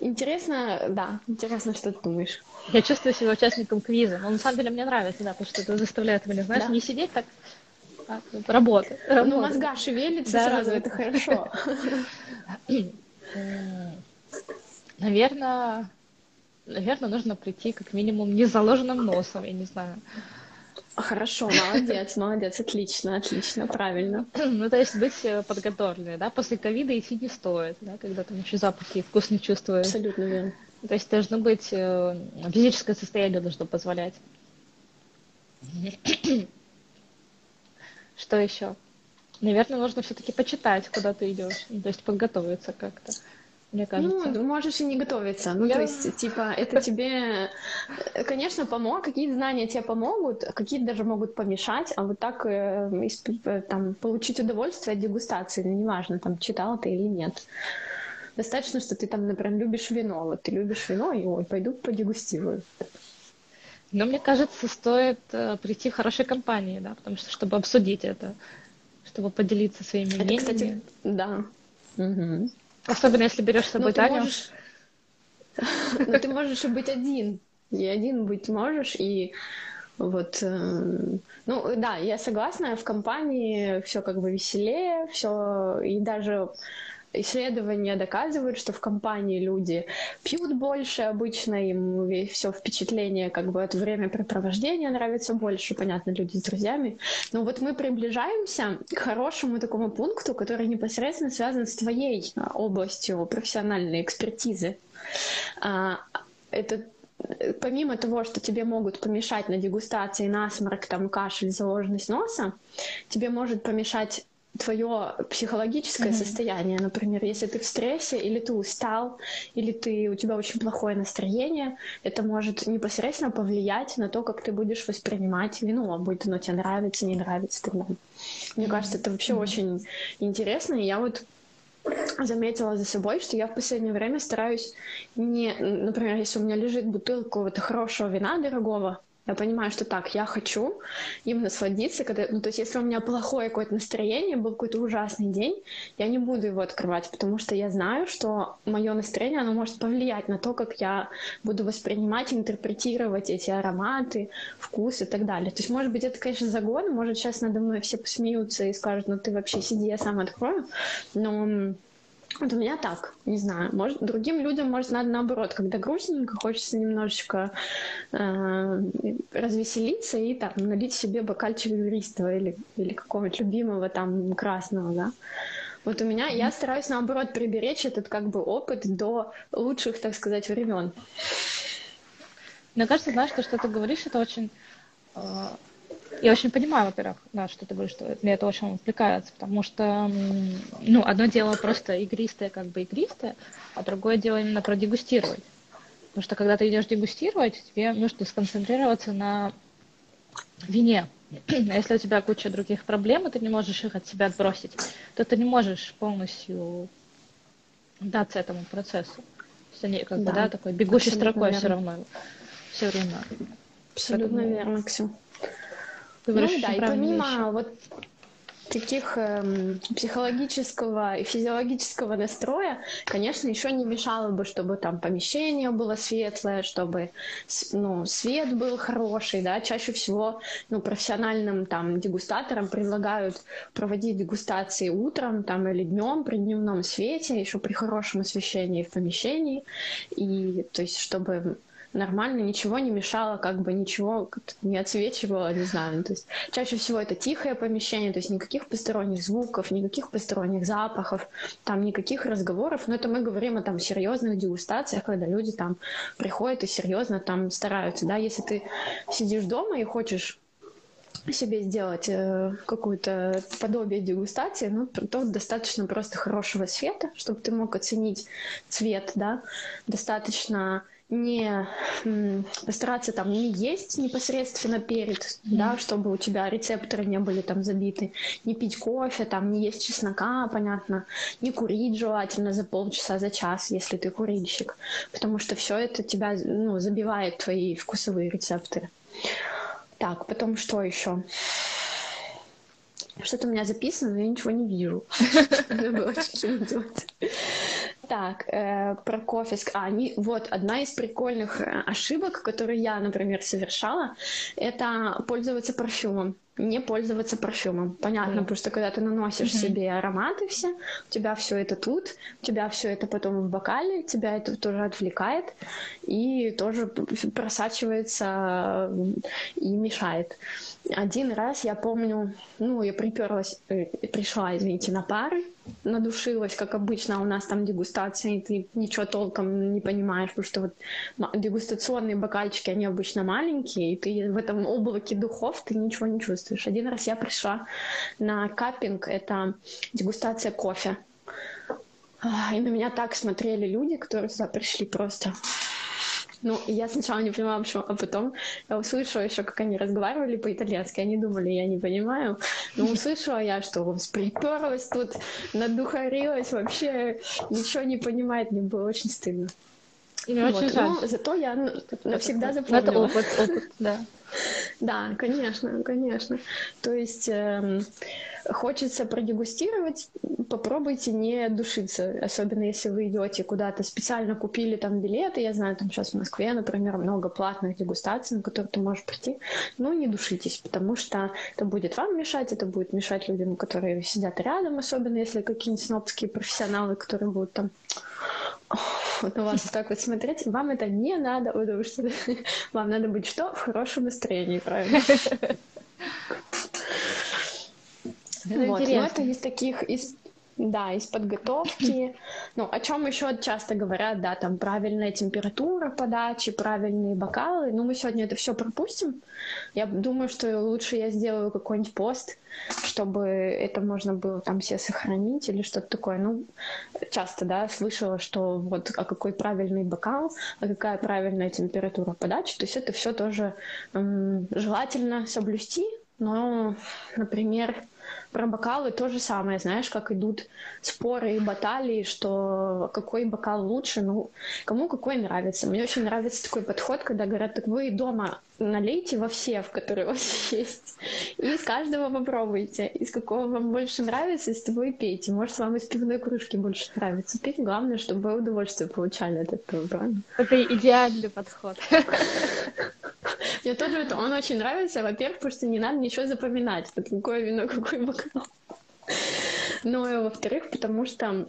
интересно, да, интересно, что ты думаешь. Я чувствую себя участником квиза. Но на самом деле мне нравится, да, потому что это заставляет меня, знаешь, да. не сидеть так работа. Ну, мозга шевелится да, сразу, да, это хорошо. Наверное, наверное, нужно прийти как минимум не заложенным носом, я не знаю. Хорошо, молодец, молодец, отлично, отлично, правильно. Ну, то есть быть э, подготовленной, да, после ковида идти не стоит, да, когда там еще запахи и вкус не чувствуешь. Абсолютно верно. То есть должно быть, э, физическое состояние должно позволять. Что еще? Наверное, нужно все-таки почитать, куда ты идешь, ну, то есть подготовиться как-то. Мне кажется. Ну, можешь и не готовиться. Ну, Я... то есть, типа, это тебе, конечно, помог, какие знания тебе помогут, какие даже могут помешать, а вот так э, э, там, получить удовольствие от дегустации, ну, неважно, там, читал ты или нет. Достаточно, что ты там, например, любишь вино. Вот ты любишь вино, и ой, пойду подегустирую. Но мне кажется, стоит э, прийти в хорошей компании, да, потому что чтобы обсудить это, чтобы поделиться своими это, мнениями. Кстати, да. Угу. Особенно если берешь с собой Но Таню. Можешь... Но ты можешь и быть один. И один быть можешь, и вот, э, ну да, я согласна, в компании все как бы веселее, все, и даже исследования доказывают, что в компании люди пьют больше обычно, им все впечатление как бы от времяпрепровождения нравится больше, понятно, люди с друзьями. Но вот мы приближаемся к хорошему такому пункту, который непосредственно связан с твоей а, областью профессиональной экспертизы. А, это помимо того, что тебе могут помешать на дегустации насморк, там, кашель, заложенность носа, тебе может помешать твое психологическое mm-hmm. состояние, например, если ты в стрессе или ты устал, или ты у тебя очень плохое настроение, это может непосредственно повлиять на то, как ты будешь воспринимать вино, будет оно тебе нравится, не нравится так далее. Мне mm-hmm. кажется, это вообще mm-hmm. очень интересно, и я вот заметила за собой, что я в последнее время стараюсь не, например, если у меня лежит бутылка какого-то хорошего вина дорогого, я понимаю, что так, я хочу им насладиться, когда, ну, то есть, если у меня плохое какое-то настроение, был какой-то ужасный день, я не буду его открывать, потому что я знаю, что мое настроение, оно может повлиять на то, как я буду воспринимать, интерпретировать эти ароматы, вкус и так далее. То есть, может быть, это, конечно, загон, может, сейчас надо мной все посмеются и скажут, ну, ты вообще сиди, я сам открою, но вот у меня так, не знаю. Может, другим людям, может, надо наоборот, когда грустненько, хочется немножечко э, развеселиться и там налить себе бокальчик игристого или, или какого-нибудь любимого там красного, да. Вот у меня, я стараюсь наоборот приберечь этот как бы опыт до лучших, так сказать, времен. Мне кажется, знаешь, то, что ты говоришь, это очень э, я очень понимаю, во-первых, да, что ты говоришь, что мне это очень отвлекается, потому что, ну, одно дело просто игристое, как бы игристое, а другое дело именно продегустировать. Потому что когда ты идешь дегустировать, тебе нужно сконцентрироваться на вине. А если у тебя куча других проблем, и ты не можешь их от себя отбросить, то ты не можешь полностью даться этому процессу. То есть они как да, бы, да, такой бегущей строкой верно. все равно все время. Абсолютно Поэтому... верно, Ксю. Говоришь, ну да, и помимо вещи. вот таких эм, психологического и физиологического настроя, конечно, еще не мешало бы, чтобы там помещение было светлое, чтобы ну, свет был хороший, да, чаще всего ну, профессиональным там дегустаторам предлагают проводить дегустации утром там или днем при дневном свете, еще при хорошем освещении в помещении, и то есть чтобы нормально, ничего не мешало, как бы ничего не отсвечивало, не знаю. Ну, то есть чаще всего это тихое помещение, то есть никаких посторонних звуков, никаких посторонних запахов, там никаких разговоров. Но это мы говорим о там серьезных дегустациях, когда люди там приходят и серьезно там стараются, да. Если ты сидишь дома и хочешь себе сделать э, какое-то подобие дегустации, ну, то достаточно просто хорошего света, чтобы ты мог оценить цвет, да, достаточно не постараться там не есть непосредственно перед, mm. да, чтобы у тебя рецепторы не были там забиты, не пить кофе, там не есть чеснока, понятно, не курить желательно за полчаса, за час, если ты курильщик, потому что все это тебя ну, забивает твои вкусовые рецепторы. Так, потом что еще? Что-то у меня записано, но я ничего не вижу. Надо было так, э, про кофе. А, не, вот одна из прикольных э, ошибок, которые я, например, совершала, это пользоваться парфюмом не пользоваться парфюмом. Понятно, mm. потому что когда ты наносишь mm-hmm. себе ароматы все, у тебя все это тут, у тебя все это потом в бокале, тебя это тоже отвлекает и тоже просачивается и мешает. Один раз я помню, ну, я приперлась, э, пришла, извините, на пары, надушилась, как обычно, у нас там дегустация, и ты ничего толком не понимаешь, потому что вот дегустационные бокальчики, они обычно маленькие, и ты в этом облаке духов ты ничего не чувствуешь. Один раз я пришла на каппинг, это дегустация кофе. И на меня так смотрели люди, которые сюда пришли просто ну, я сначала не понимала, почему, а потом я услышала еще, как они разговаривали по-итальянски. Они думали, я не понимаю. Но услышала я, что приперлась тут, надухарилась, вообще ничего не понимает. Мне было очень стыдно. И вот. очень жаль. Но зато я навсегда запомнила. Это опыт, опыт, да. Да, конечно, конечно. То есть э, хочется продегустировать, попробуйте не душиться, особенно если вы идете куда-то, специально купили там билеты, я знаю, там сейчас в Москве, например, много платных дегустаций, на которые ты можешь прийти, но не душитесь, потому что это будет вам мешать, это будет мешать людям, которые сидят рядом, особенно если какие-нибудь снобские профессионалы, которые будут там вот на вас так вот смотреть, вам это не надо, потому что вам надо быть что? В хорошем настроении, правильно? Это вот, интересно. Но это из таких, из, Да, из подготовки. Ну, о чем еще часто говорят, да, там правильная температура подачи, правильные бокалы. Ну, мы сегодня это все пропустим. Я думаю, что лучше я сделаю какой-нибудь пост, чтобы это можно было там все сохранить или что-то такое. Ну, часто, да, слышала, что вот а какой правильный бокал, а какая правильная температура подачи. То есть это все тоже м- желательно соблюсти, но, например, про бокалы то же самое, знаешь, как идут споры и баталии, что какой бокал лучше, ну, кому какой нравится. Мне очень нравится такой подход, когда говорят, так вы дома налейте во все, в которые у вас есть, и из каждого попробуйте, из какого вам больше нравится, из того и пейте. Может, вам из пивной кружки больше нравится пить, главное, чтобы вы удовольствие получали от этого, правильно? Это идеальный подход. Мне тоже это, он очень нравится, во-первых, потому что не надо ничего запоминать, это какое вино, какой бокал. Ну и во-вторых, потому что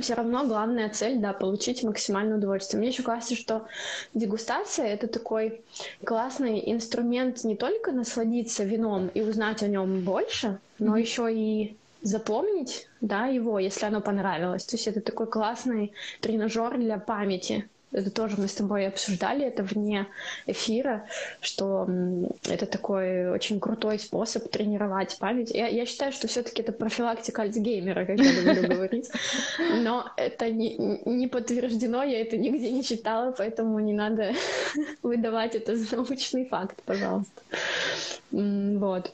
все равно главная цель, да, получить максимальное удовольствие. Мне еще кажется, что дегустация это такой классный инструмент не только насладиться вином и узнать о нем больше, но mm-hmm. еще и запомнить, да, его, если оно понравилось. То есть это такой классный тренажер для памяти это тоже мы с тобой обсуждали, это вне эфира, что это такой очень крутой способ тренировать память. Я, я считаю, что все-таки это профилактика Альцгеймера, как я люблю говорить. Но это не, не подтверждено, я это нигде не читала, поэтому не надо выдавать это за научный факт, пожалуйста. Вот.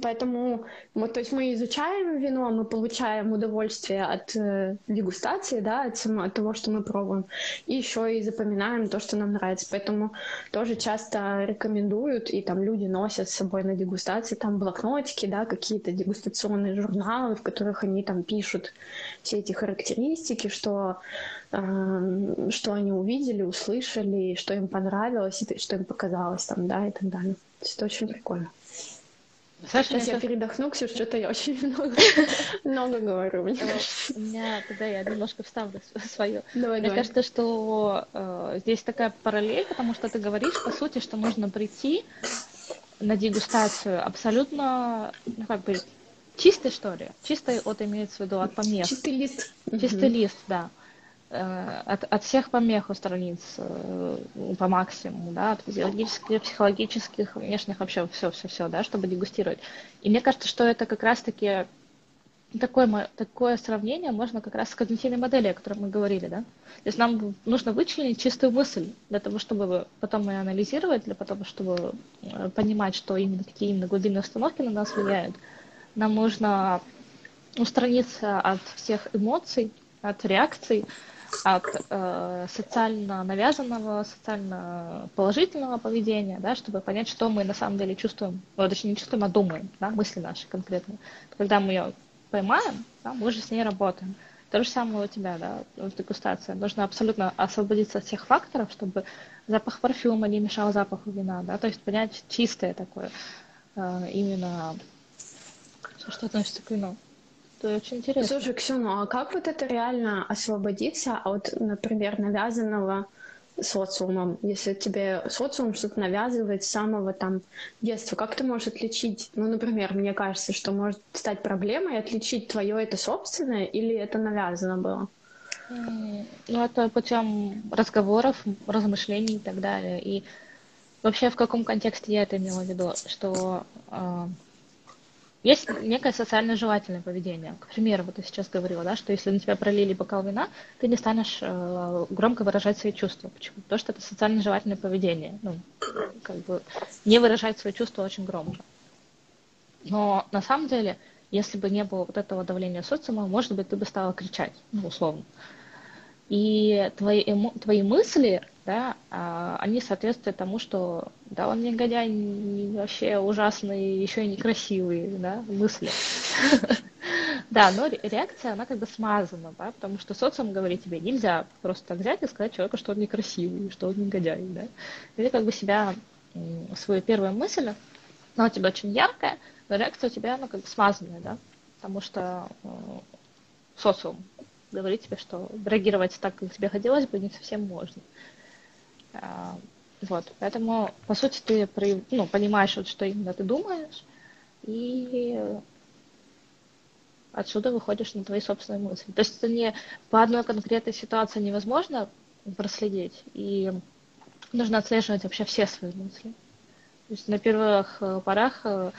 Поэтому вот, то есть мы изучаем вино, мы получаем удовольствие от э, дегустации, да, от, само, от того, что мы пробуем, и еще и запоминаем то, что нам нравится. Поэтому тоже часто рекомендуют, и там люди носят с собой на дегустации там блокнотики, да, какие-то дегустационные журналы, в которых они там пишут все эти характеристики, что, э, что они увидели, услышали, что им понравилось, и что им показалось там, да, и так далее. То есть это очень прикольно. Саша, Сейчас я передохну, Ксюш, что-то я очень много, много говорю. Мне У меня тогда я немножко вставлю свое. Давай, мне давай. кажется, что э, здесь такая параллель, потому что ты говоришь, по сути, что нужно прийти на дегустацию абсолютно, ну как бы, чистой, что ли? Чистой, вот имеется в виду от помех. Чистый лист. Чистый угу. лист, да. Э, от, от всех помех устранить э, по максимуму, да, от физиологических, психологических, внешних, вообще все-все-все, да, чтобы дегустировать. И мне кажется, что это как раз-таки такое, такое сравнение можно как раз с когнитивной моделью, о которой мы говорили, да. То есть нам нужно вычленить чистую мысль для того, чтобы потом ее анализировать, для того, чтобы э, понимать, что именно какие именно глубинные установки на нас влияют. Нам нужно устраниться от всех эмоций, от реакций, от э, социально навязанного, социально положительного поведения, да, чтобы понять, что мы на самом деле чувствуем, ну, точнее не чувствуем, а думаем, да, мысли наши конкретно. Когда мы ее поймаем, да, мы же с ней работаем. То же самое у тебя, да, в дегустации. Нужно абсолютно освободиться от всех факторов, чтобы запах парфюма не мешал запаху вина, да, то есть понять чистое такое, э, именно что относится к вину. Это очень интересно. Слушай, Ксюну, а как вот это реально освободиться от, например, навязанного социумом, если тебе социум что-то навязывает с самого там детства, как ты можешь отличить, ну, например, мне кажется, что может стать проблемой отличить твое это собственное или это навязано было? Ну, это путем разговоров, размышлений и так далее. И вообще в каком контексте я это имела в виду, что а, есть некое социально желательное поведение. К примеру, вот я сейчас говорила, да, что если на тебя пролили бокал вина, ты не станешь э, громко выражать свои чувства. Почему? Потому что это социально желательное поведение. Ну, как бы не выражать свои чувства очень громко. Но на самом деле, если бы не было вот этого давления социума, может быть, ты бы стала кричать, ну, условно. И твои, эмо... твои мысли да, а, они соответствуют тому, что да, он негодяй, не, вообще ужасный, еще и некрасивый, да, мысли. Да, но реакция, она как бы смазана, да, потому что социум говорит тебе, нельзя просто так взять и сказать человеку, что он некрасивый, что он негодяй, да. И ты как бы себя, свою первую мысль, она у тебя очень яркая, но реакция у тебя, она как бы смазанная, да, потому что э, социум говорит тебе, что реагировать так, как тебе хотелось бы, не совсем можно. А, вот, поэтому, по сути, ты ну, понимаешь, вот, что именно ты думаешь, и отсюда выходишь на твои собственные мысли. То есть это не по одной конкретной ситуации невозможно проследить, и нужно отслеживать вообще все свои мысли. То есть на первых э, порах э,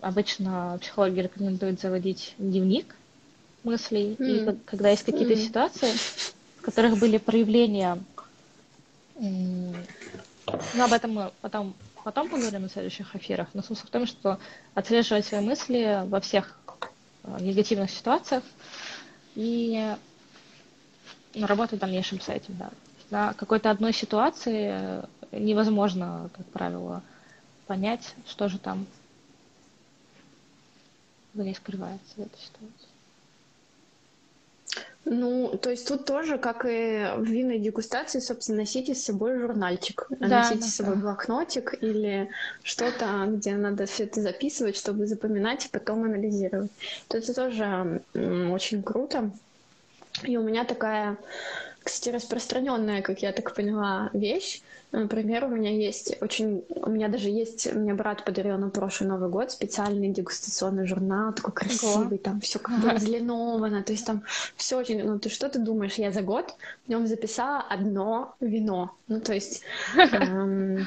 обычно психологи рекомендуют заводить дневник мыслей, mm. и когда есть какие-то mm. ситуации, в которых были проявления, ну об этом мы потом потом поговорим в следующих эфирах, но смысл в том, что отслеживать свои мысли во всех э, негативных ситуациях и работать в дальнейшем с этим, да. На какой-то одной ситуации невозможно, как правило, понять, что же там в ней скрывается в этой ситуации. Ну, то есть тут тоже, как и в винной дегустации, собственно, носите с собой журнальчик, да, носите да, с собой да. блокнотик или что-то, где надо все это записывать, чтобы запоминать и потом анализировать. То это тоже очень круто. И у меня такая, кстати, распространенная, как я так поняла, вещь. Например, у меня есть очень... У меня даже есть... Мне брат подарил на прошлый Новый год специальный дегустационный журнал, такой красивый, Ого. там все как бы разлиновано, то есть там все очень... Ну, ты что ты думаешь? Я за год в нем записала одно вино. Ну, то есть... Эм,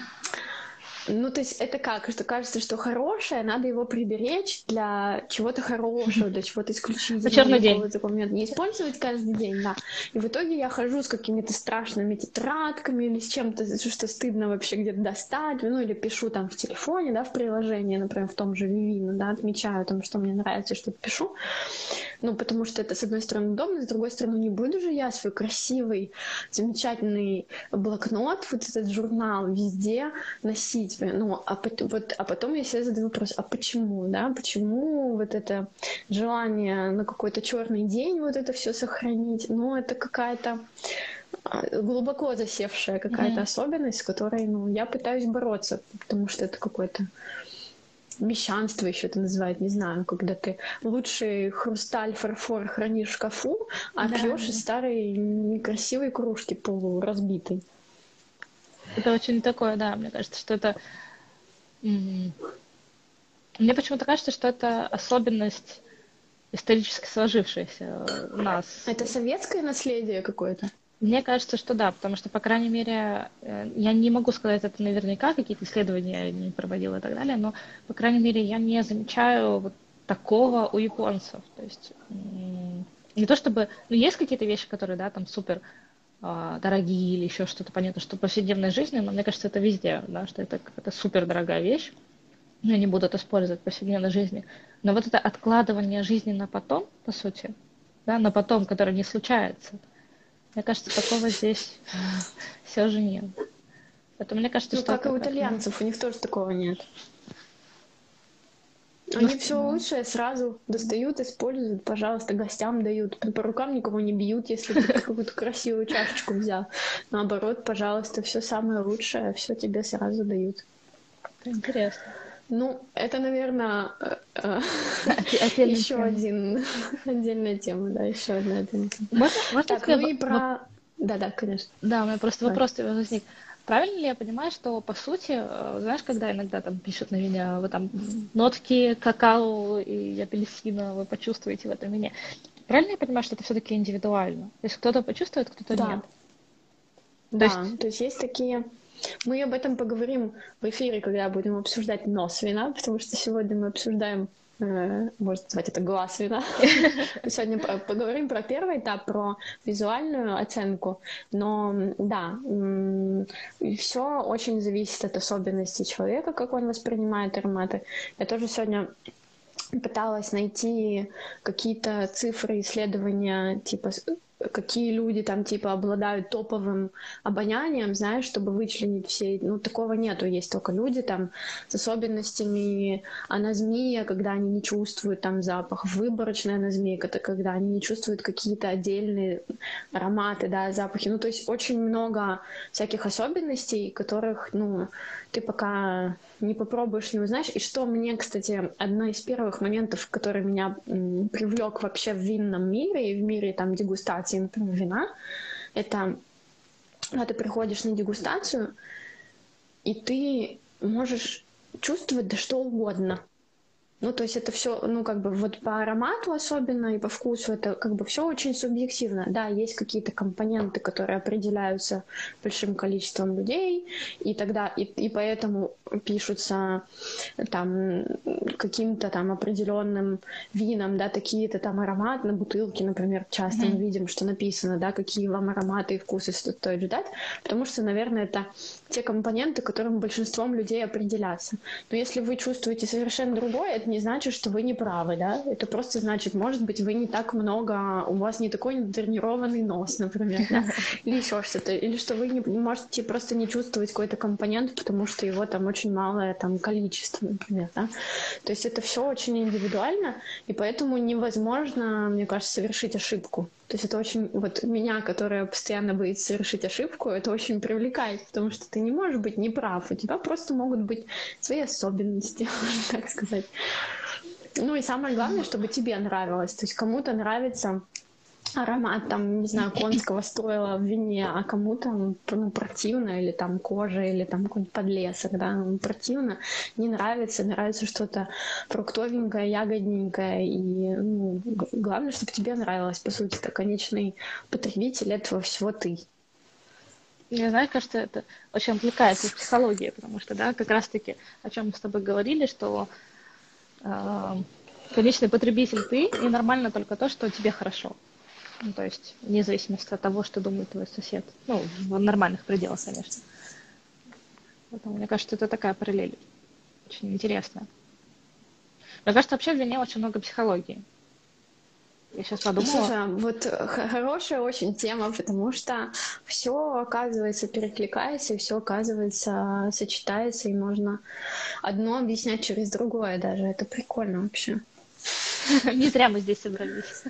ну, то есть это как? Что кажется, что хорошее, надо его приберечь для чего-то хорошего, для чего-то исключительного. черный день. Не использовать каждый день, да. И в итоге я хожу с какими-то страшными тетрадками или с чем-то, что стыдно вообще где-то достать, ну, или пишу там в телефоне, да, в приложении, например, в том же Vivino, да, отмечаю там, что мне нравится, что пишу. Ну, потому что это, с одной стороны, удобно, с другой стороны, не буду же я свой красивый, замечательный блокнот, вот этот журнал везде носить. Ну, а, вот, а потом я себе задаю вопрос, а почему, да, почему вот это желание на какой-то черный день вот это все сохранить? Ну, это какая-то а, глубоко засевшая какая-то mm-hmm. особенность, с которой, ну, я пытаюсь бороться, потому что это какой-то мещанство еще это называют, не знаю, когда ты лучший хрусталь, фарфор хранишь в шкафу, а да. пьешь из старой некрасивой кружки полуразбитой. Это очень такое, да, мне кажется, что это... Мне почему-то кажется, что это особенность исторически сложившаяся у нас. Это советское наследие какое-то? Мне кажется, что да, потому что, по крайней мере, э, я не могу сказать это наверняка, какие-то исследования я не проводила и так далее, но, по крайней мере, я не замечаю вот такого у японцев. То есть не то чтобы... Ну, есть какие-то вещи, которые, да, там супер дорогие или еще что-то, понятно, что в повседневной жизни, но мне кажется, это везде, да, что это какая-то супер дорогая вещь, но они будут использовать в повседневной жизни. Но вот это откладывание жизни на потом, по сути, да, на потом, которое не случается – мне кажется, такого здесь все же нет. Поэтому мне кажется, ну, что... как и у итальянцев, у них тоже такого нет. Они все лучшее сразу достают, используют, пожалуйста, гостям дают. По рукам никого не бьют, если ты какую-то красивую чашечку взял. Наоборот, пожалуйста, все самое лучшее, все тебе сразу дают. Интересно. Ну, это, наверное, э, э, еще один отдельная тема, да, еще одна отдельная тема. Можно, можно так, ну и про... Да, да, конечно. Да, у меня просто вопрос возник. Правильно ли я понимаю, что по сути, э, знаешь, когда иногда там пишут на меня, вы там нотки какао и апельсина, вы почувствуете в этом вине. Правильно я понимаю, что это все-таки индивидуально? То есть кто-то почувствует, кто-то да. нет? Да, то есть... то есть есть такие мы об этом поговорим в эфире, когда будем обсуждать нос вина, потому что сегодня мы обсуждаем можно назвать это глаз вина. Сегодня поговорим про первый этап, про визуальную оценку. Но да, все очень зависит от особенностей человека, как он воспринимает ароматы. Я тоже сегодня пыталась найти какие-то цифры, исследования, типа какие люди там типа обладают топовым обонянием, знаешь, чтобы вычленить все, ну такого нету, есть только люди там с особенностями. Аназмия, когда они не чувствуют там запах, выборочная аназмия, это когда они не чувствуют какие-то отдельные ароматы, да, запахи, ну то есть очень много всяких особенностей, которых, ну, ты пока не попробуешь, не узнаешь. И что мне, кстати, одно из первых моментов, который меня привлек вообще в винном мире и в мире там дегустации, например, вина, это когда ты приходишь на дегустацию, и ты можешь чувствовать да что угодно. Ну, то есть это все, ну, как бы вот по аромату особенно и по вкусу это как бы все очень субъективно. Да, есть какие-то компоненты, которые определяются большим количеством людей, и тогда, и, и поэтому пишутся там каким-то там определенным вином, да, такие-то там ароматы на бутылке, например, часто mm-hmm. мы видим, что написано, да, какие вам ароматы и вкусы стоит ждать, потому что, наверное, это те компоненты, которым большинством людей определяться. Но если вы чувствуете совершенно другое, это не значит, что вы не правы, да? Это просто значит, может быть, вы не так много, у вас не такой тренированный нос, например, да? Или еще что-то. Или что вы не можете просто не чувствовать какой-то компонент, потому что его там очень малое там количество, например, да? То есть это все очень индивидуально, и поэтому невозможно, мне кажется, совершить ошибку. То есть это очень, вот меня, которая постоянно боится совершить ошибку, это очень привлекает, потому что ты не можешь быть неправ, у тебя просто могут быть свои особенности, так сказать. Ну и самое главное, чтобы тебе нравилось. То есть кому-то нравится аромат, там, не знаю, конского стойла в вине, а кому-то ну, противно, или там кожа, или там какой-нибудь подлесок, да, ну, противно, не нравится, нравится что-то фруктовенькое, ягодненькое, и ну, главное, чтобы тебе нравилось, по сути, это конечный потребитель этого всего ты. Мне, знаешь, кажется, это очень отвлекается в психологии, потому что, да, как раз-таки, о чем мы с тобой говорили, что э, конечный потребитель ты, и нормально только то, что тебе хорошо. Ну, то есть, вне зависимости от того, что думает твой сосед. Ну, в нормальных пределах, конечно. Поэтому, мне кажется, это такая параллель очень интересная. Мне кажется, вообще в вине очень много психологии. Я сейчас подумала. Слушай, вот хорошая очень тема, потому что все оказывается перекликается, и все оказывается сочетается, и можно одно объяснять через другое даже. Это прикольно вообще. Не зря мы здесь собрались.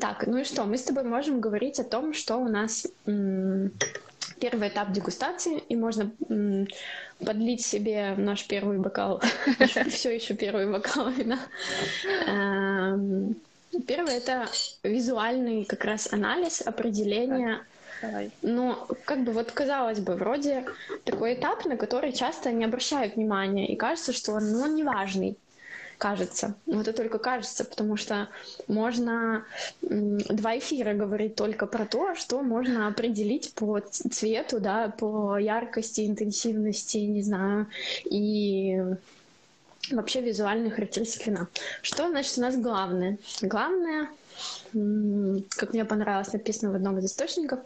Так, ну и что? Мы с тобой можем говорить о том, что у нас первый этап дегустации, и можно подлить себе наш первый бокал, все еще первый бокал вина. Эм, первый это визуальный как раз анализ, определение Давай. Ну, как бы вот казалось бы, вроде такой этап, на который часто не обращают внимания, и кажется, что он, ну, он неважный кажется. Но это только кажется, потому что можно два эфира говорить только про то, что можно определить по цвету, да, по яркости, интенсивности, не знаю, и вообще визуальные характеристики вина. Что значит у нас главное? Главное как мне понравилось, написано в одном из источников,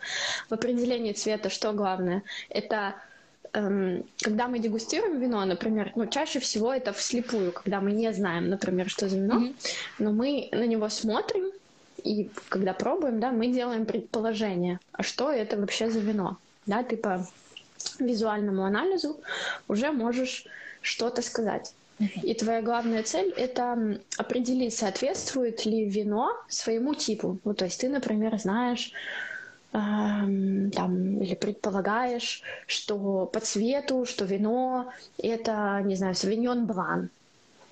в определении цвета, что главное? Это эм, когда мы дегустируем вино, например, ну, чаще всего это вслепую, когда мы не знаем, например, что за вино, mm-hmm. но мы на него смотрим, и когда пробуем, да, мы делаем предположение, а что это вообще за вино, да, ты по визуальному анализу уже можешь что-то сказать. И твоя главная цель — это определить, соответствует ли вино своему типу. Ну, то есть ты, например, знаешь, там, или предполагаешь, что по цвету, что вино — это, не знаю, савиньон блан.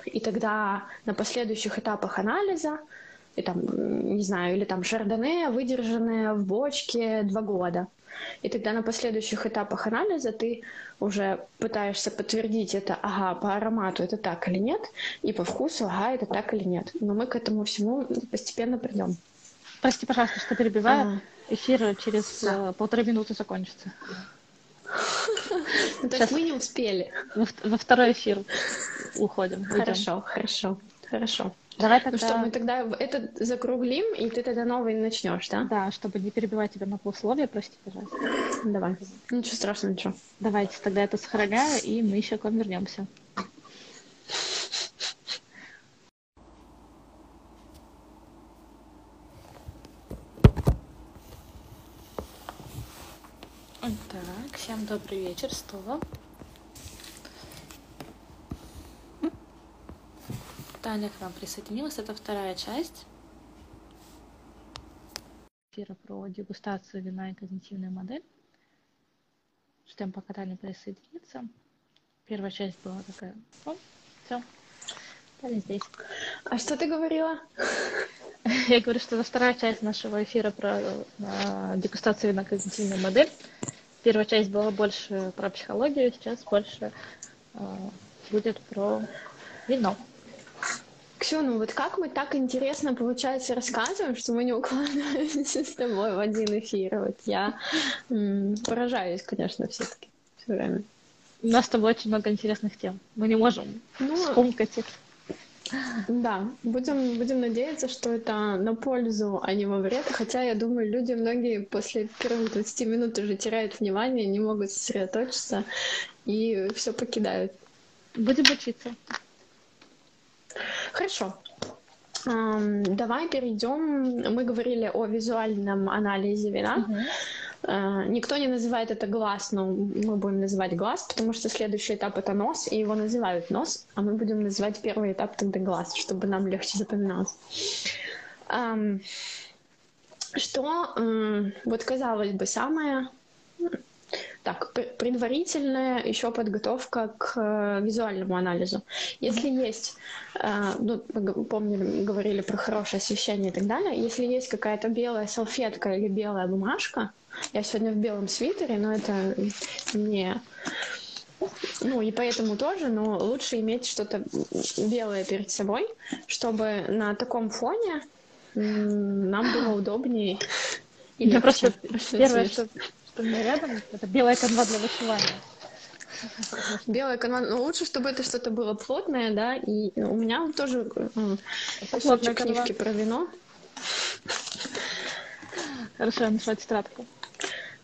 И тогда на последующих этапах анализа и там, не знаю, или там шардоне, выдержанное в бочке два года. И тогда на последующих этапах анализа ты уже пытаешься подтвердить это, ага, по аромату это так или нет, и по вкусу, ага, это так или нет. Но мы к этому всему постепенно придем. Прости, пожалуйста, что перебиваю. Эфир через да. Э, полторы минуты закончится. Ну, то есть мы не успели. Во второй эфир уходим. Хорошо, хорошо, хорошо. Давай тогда... Ну что, мы тогда этот закруглим, и ты тогда новый начнешь, да? Да, чтобы не перебивать тебя на полусловие, прости, пожалуйста. Давай. Ничего страшного, ничего. Давайте тогда это сохраняю, и мы еще к вам вернемся. Так, всем добрый вечер снова. Таня к нам присоединилась. Это вторая часть эфира про дегустацию вина и когнитивную модель. Ждем, пока Таня присоединится. Первая часть была такая. О, все. Таня здесь. А что ты говорила? Я говорю, что это вторая часть нашего эфира про э, дегустацию вина и когнитивную модель. Первая часть была больше про психологию, сейчас больше э, будет про вино. Ксю, ну вот как мы так интересно, получается, рассказываем, что мы не укладываемся с тобой в один эфир. Вот я м- поражаюсь, конечно, все-таки все время. У нас с тобой очень много интересных тем. Мы не можем ну, скомкать их. Да, будем, будем надеяться, что это на пользу, а не во вред. Хотя, я думаю, люди многие после первых 20 минут уже теряют внимание, не могут сосредоточиться и все покидают. Будем учиться. Хорошо. Давай перейдем. Мы говорили о визуальном анализе вина. Угу. Никто не называет это глаз, но мы будем называть глаз, потому что следующий этап это нос, и его называют нос, а мы будем называть первый этап тогда глаз, чтобы нам легче запоминалось. Что, вот казалось бы, самое так, предварительная еще подготовка к э, визуальному анализу. Если есть, э, ну, помнили, говорили про хорошее освещение и так далее, если есть какая-то белая салфетка или белая бумажка, я сегодня в белом свитере, но это не... Ну, и поэтому тоже, но лучше иметь что-то белое перед собой, чтобы на таком фоне нам было удобнее. Я просто первое, что что у меня рядом, это белая канва для вышивания. Белая канва, ну лучше, чтобы это что-то было плотное, да, и у меня тоже кусочек книжки про вино. Хорошо, я нашла тетрадку.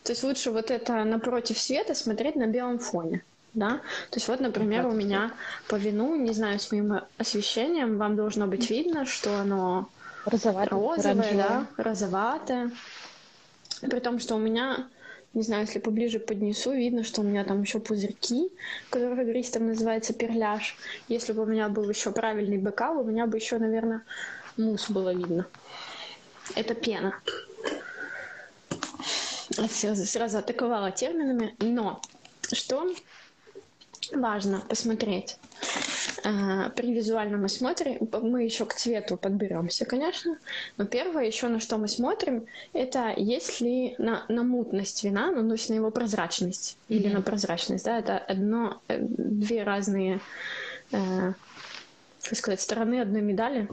То есть лучше вот это напротив света смотреть на белом фоне. Да? То есть вот, например, у меня по вину, не знаю, с моим освещением вам должно быть видно, что оно розовое, да, розоватое. При том, что у меня не знаю, если поближе поднесу, видно, что у меня там еще пузырьки, которые флористом называется перляж. Если бы у меня был еще правильный бокал, у меня бы еще, наверное, мусс было видно. Это пена. Сразу, сразу атаковала терминами, но что важно посмотреть а, при визуальном осмотре мы еще к цвету подберемся, конечно, но первое еще на что мы смотрим, это есть ли на, на мутность вина, ну, то есть на его прозрачность mm-hmm. или на прозрачность, да, это одно, э, две разные, э, как сказать, стороны одной медали,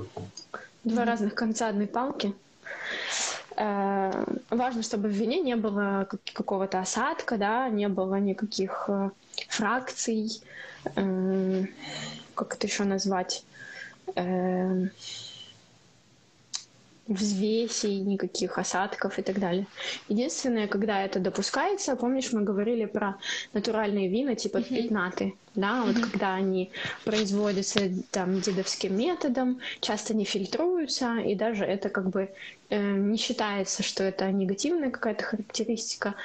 два mm-hmm. разных конца одной палки. Э, важно, чтобы в вине не было какого-то осадка, да, не было никаких э, фракций, э, как это еще назвать, взвесей, никаких осадков и так далее. Единственное, когда это допускается, помнишь, мы говорили про натуральные вина, типа mm-hmm. пятнаты, да, вот mm-hmm. когда они производятся там дедовским методом, часто не фильтруются, и даже это как бы э, не считается, что это негативная какая-то характеристика,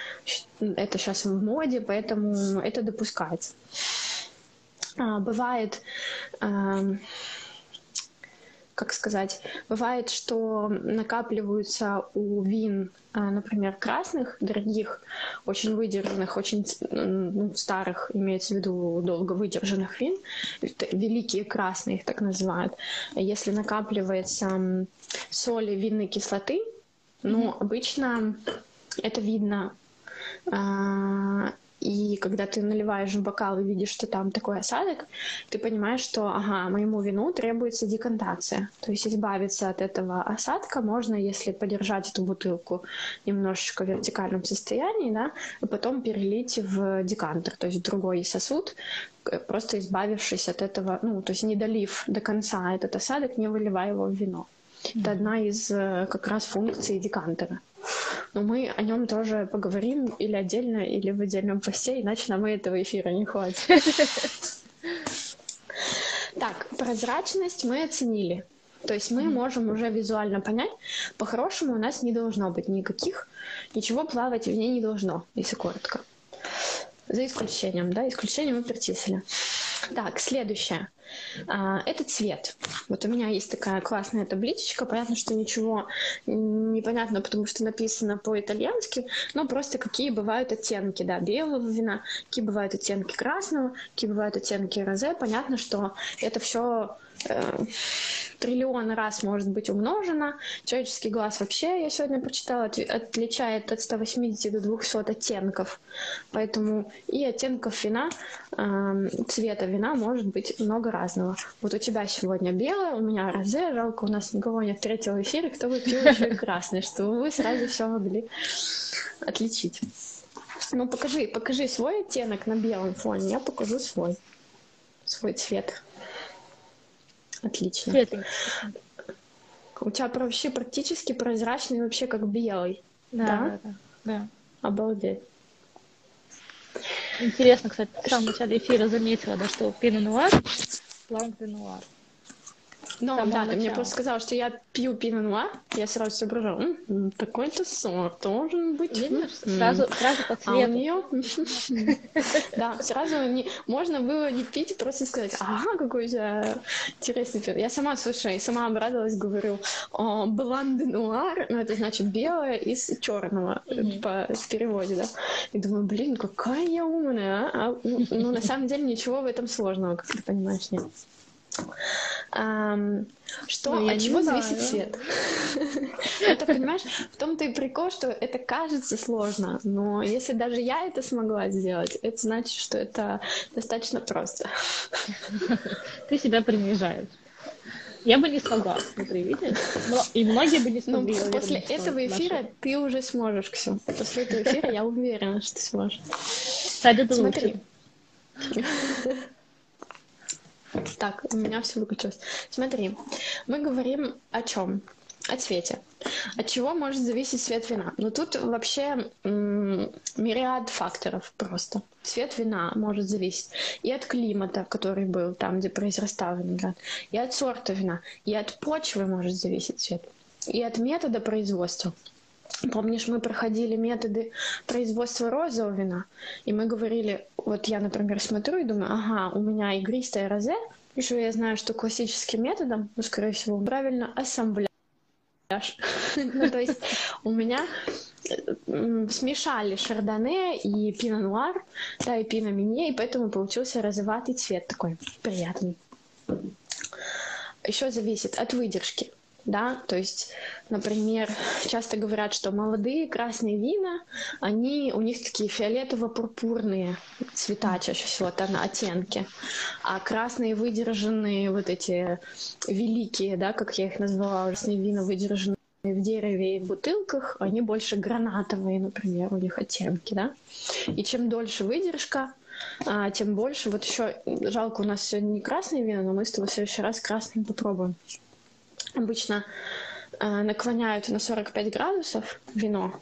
это сейчас в моде, поэтому это допускается. А, бывает, как сказать, бывает, что накапливаются у вин, а, например, красных, дорогих, очень выдержанных, очень ну, старых, имеется в виду долго выдержанных вин, великие красные их так называют. Если накапливается соли винной кислоты, ну, обычно это видно а, и когда ты наливаешь в бокал и видишь, что там такой осадок, ты понимаешь, что, ага, моему вину требуется декантация. То есть избавиться от этого осадка можно, если подержать эту бутылку немножечко в вертикальном состоянии, да, и потом перелить в декантер, то есть в другой сосуд, просто избавившись от этого, ну, то есть не долив до конца этот осадок, не выливая его в вино. Mm-hmm. Это одна из э, как раз функций декантера. Но мы о нем тоже поговорим или отдельно, или в отдельном посте, иначе нам и этого эфира не хватит. Так, прозрачность мы оценили. То есть мы можем уже визуально понять, по-хорошему у нас не должно быть никаких, ничего плавать в ней не должно, если коротко. За исключением, да, исключение мы перечислили. Так, следующее. А, это цвет. Вот у меня есть такая классная табличечка. Понятно, что ничего не понятно, потому что написано по-итальянски, но просто какие бывают оттенки, да, белого вина, какие бывают оттенки красного, какие бывают оттенки розе. Понятно, что это все э, триллион раз может быть умножена. Человеческий глаз вообще, я сегодня прочитала, отличает от 180 до 200 оттенков. Поэтому и оттенков вина, э, цвета вина может быть много разного. Вот у тебя сегодня белое, у меня розе, жалко, у нас никого нет третьего эфира, кто бы пил еще красный, чтобы вы сразу все могли отличить. Ну, покажи, покажи свой оттенок на белом фоне, я покажу свой. Свой цвет. Отлично. Цвет. У тебя вообще практически прозрачный, вообще как белый. Да, да, да. да, да. Обалдеть. Интересно, кстати, в самом начале эфира заметила, да, что пино нуар, бланк де нуар. Ну, да, начала. ты мне просто сказал, что я пью пино нуар, я сразу соображала, такой-то сорт должен быть. Видишь, сразу, сразу по цвету. А у нее... Да, сразу можно было не пить, просто сказать, ага, какой же интересный пиво. Я сама, слушай, сама обрадовалась, говорю, бланды нуар, ну, это значит белое из черного по переводе, да. И думаю, блин, какая я умная, а? а ну, ну, на самом деле ничего в этом сложного, как ты понимаешь, нет. Um, что, ну, от чего зависит цвет? это, понимаешь, в том-то и прикол, что это кажется сложно, но если даже я это смогла сделать, это значит, что это достаточно просто. Ты себя принижаешь. Я бы не смогла, смотри, видишь? И многие бы не ну, смогли. Ну, после этого эфира ты уже сможешь, Ксю. После этого эфира я уверена, что ты сможешь. Кстати, это Смотри. Так, у меня все выключилось. Смотри, мы говорим о чем? О цвете. От чего может зависеть цвет вина? Ну тут вообще м- мириад факторов просто. Цвет вина может зависеть и от климата, который был там, где произрастал виноград, и от сорта вина, и от почвы может зависеть цвет, и от метода производства. Помнишь, мы проходили методы производства розового вина, и мы говорили, вот я, например, смотрю и думаю, ага, у меня игристое розе, еще я знаю, что классическим методом, ну, скорее всего, правильно, ассамбляж. ну, то есть у меня смешали шардоне и пино-нуар, да, и пино-минье, и поэтому получился розоватый цвет такой приятный. Еще зависит от выдержки да, то есть, например, часто говорят, что молодые красные вина, они, у них такие фиолетово-пурпурные цвета чаще всего, там оттенки, а красные выдержанные вот эти великие, да, как я их назвала, красные вина выдержанные в дереве и в бутылках, они больше гранатовые, например, у них оттенки, да. И чем дольше выдержка, а, тем больше. Вот еще жалко, у нас сегодня не красные вина, но мы с тобой в следующий раз красным попробуем обычно э, наклоняют на 45 градусов вино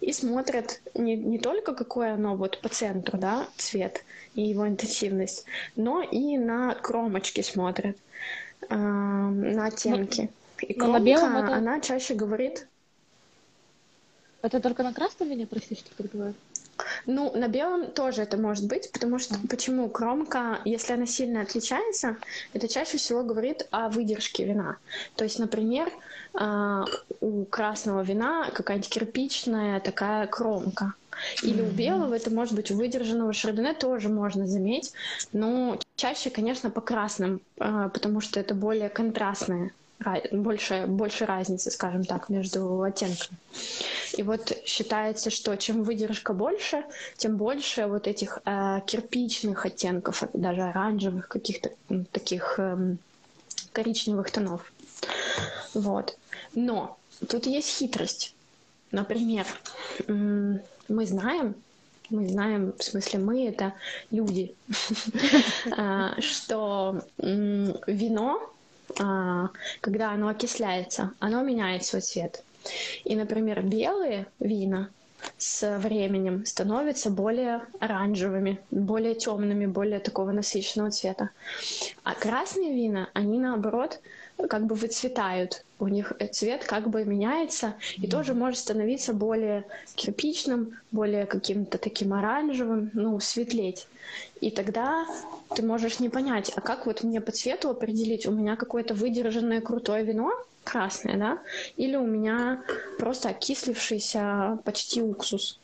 и смотрят не, не только какое оно вот по центру, да, цвет и его интенсивность, но и на кромочки смотрят, э, на оттенки. И кромка, на белом это... она чаще говорит... Это только на красном вине, прости, что перебиваю? Ну, на белом тоже это может быть, потому что почему кромка, если она сильно отличается, это чаще всего говорит о выдержке вина. То есть, например, а, у красного вина какая-нибудь кирпичная такая кромка. Или у белого это может быть у выдержанного шардоне тоже можно заметить, но чаще, конечно, по красным, а, потому что это более контрастное больше, больше разницы, скажем так, между оттенками. И вот считается, что чем выдержка больше, тем больше вот этих э, кирпичных оттенков, даже оранжевых каких-то таких э, коричневых тонов. Вот. Но тут есть хитрость. Например, мы знаем, мы знаем, в смысле мы это люди, а, что вино а, когда оно окисляется, оно меняет свой цвет. И, например, белые вина с временем становятся более оранжевыми, более темными, более такого насыщенного цвета. А красные вина, они наоборот как бы выцветают. У них цвет как бы меняется и тоже может становиться более кирпичным, более каким-то таким оранжевым, ну, светлеть. И тогда ты можешь не понять, а как вот мне по цвету определить, у меня какое-то выдержанное крутое вино, красное, да, или у меня просто окислившийся почти уксус.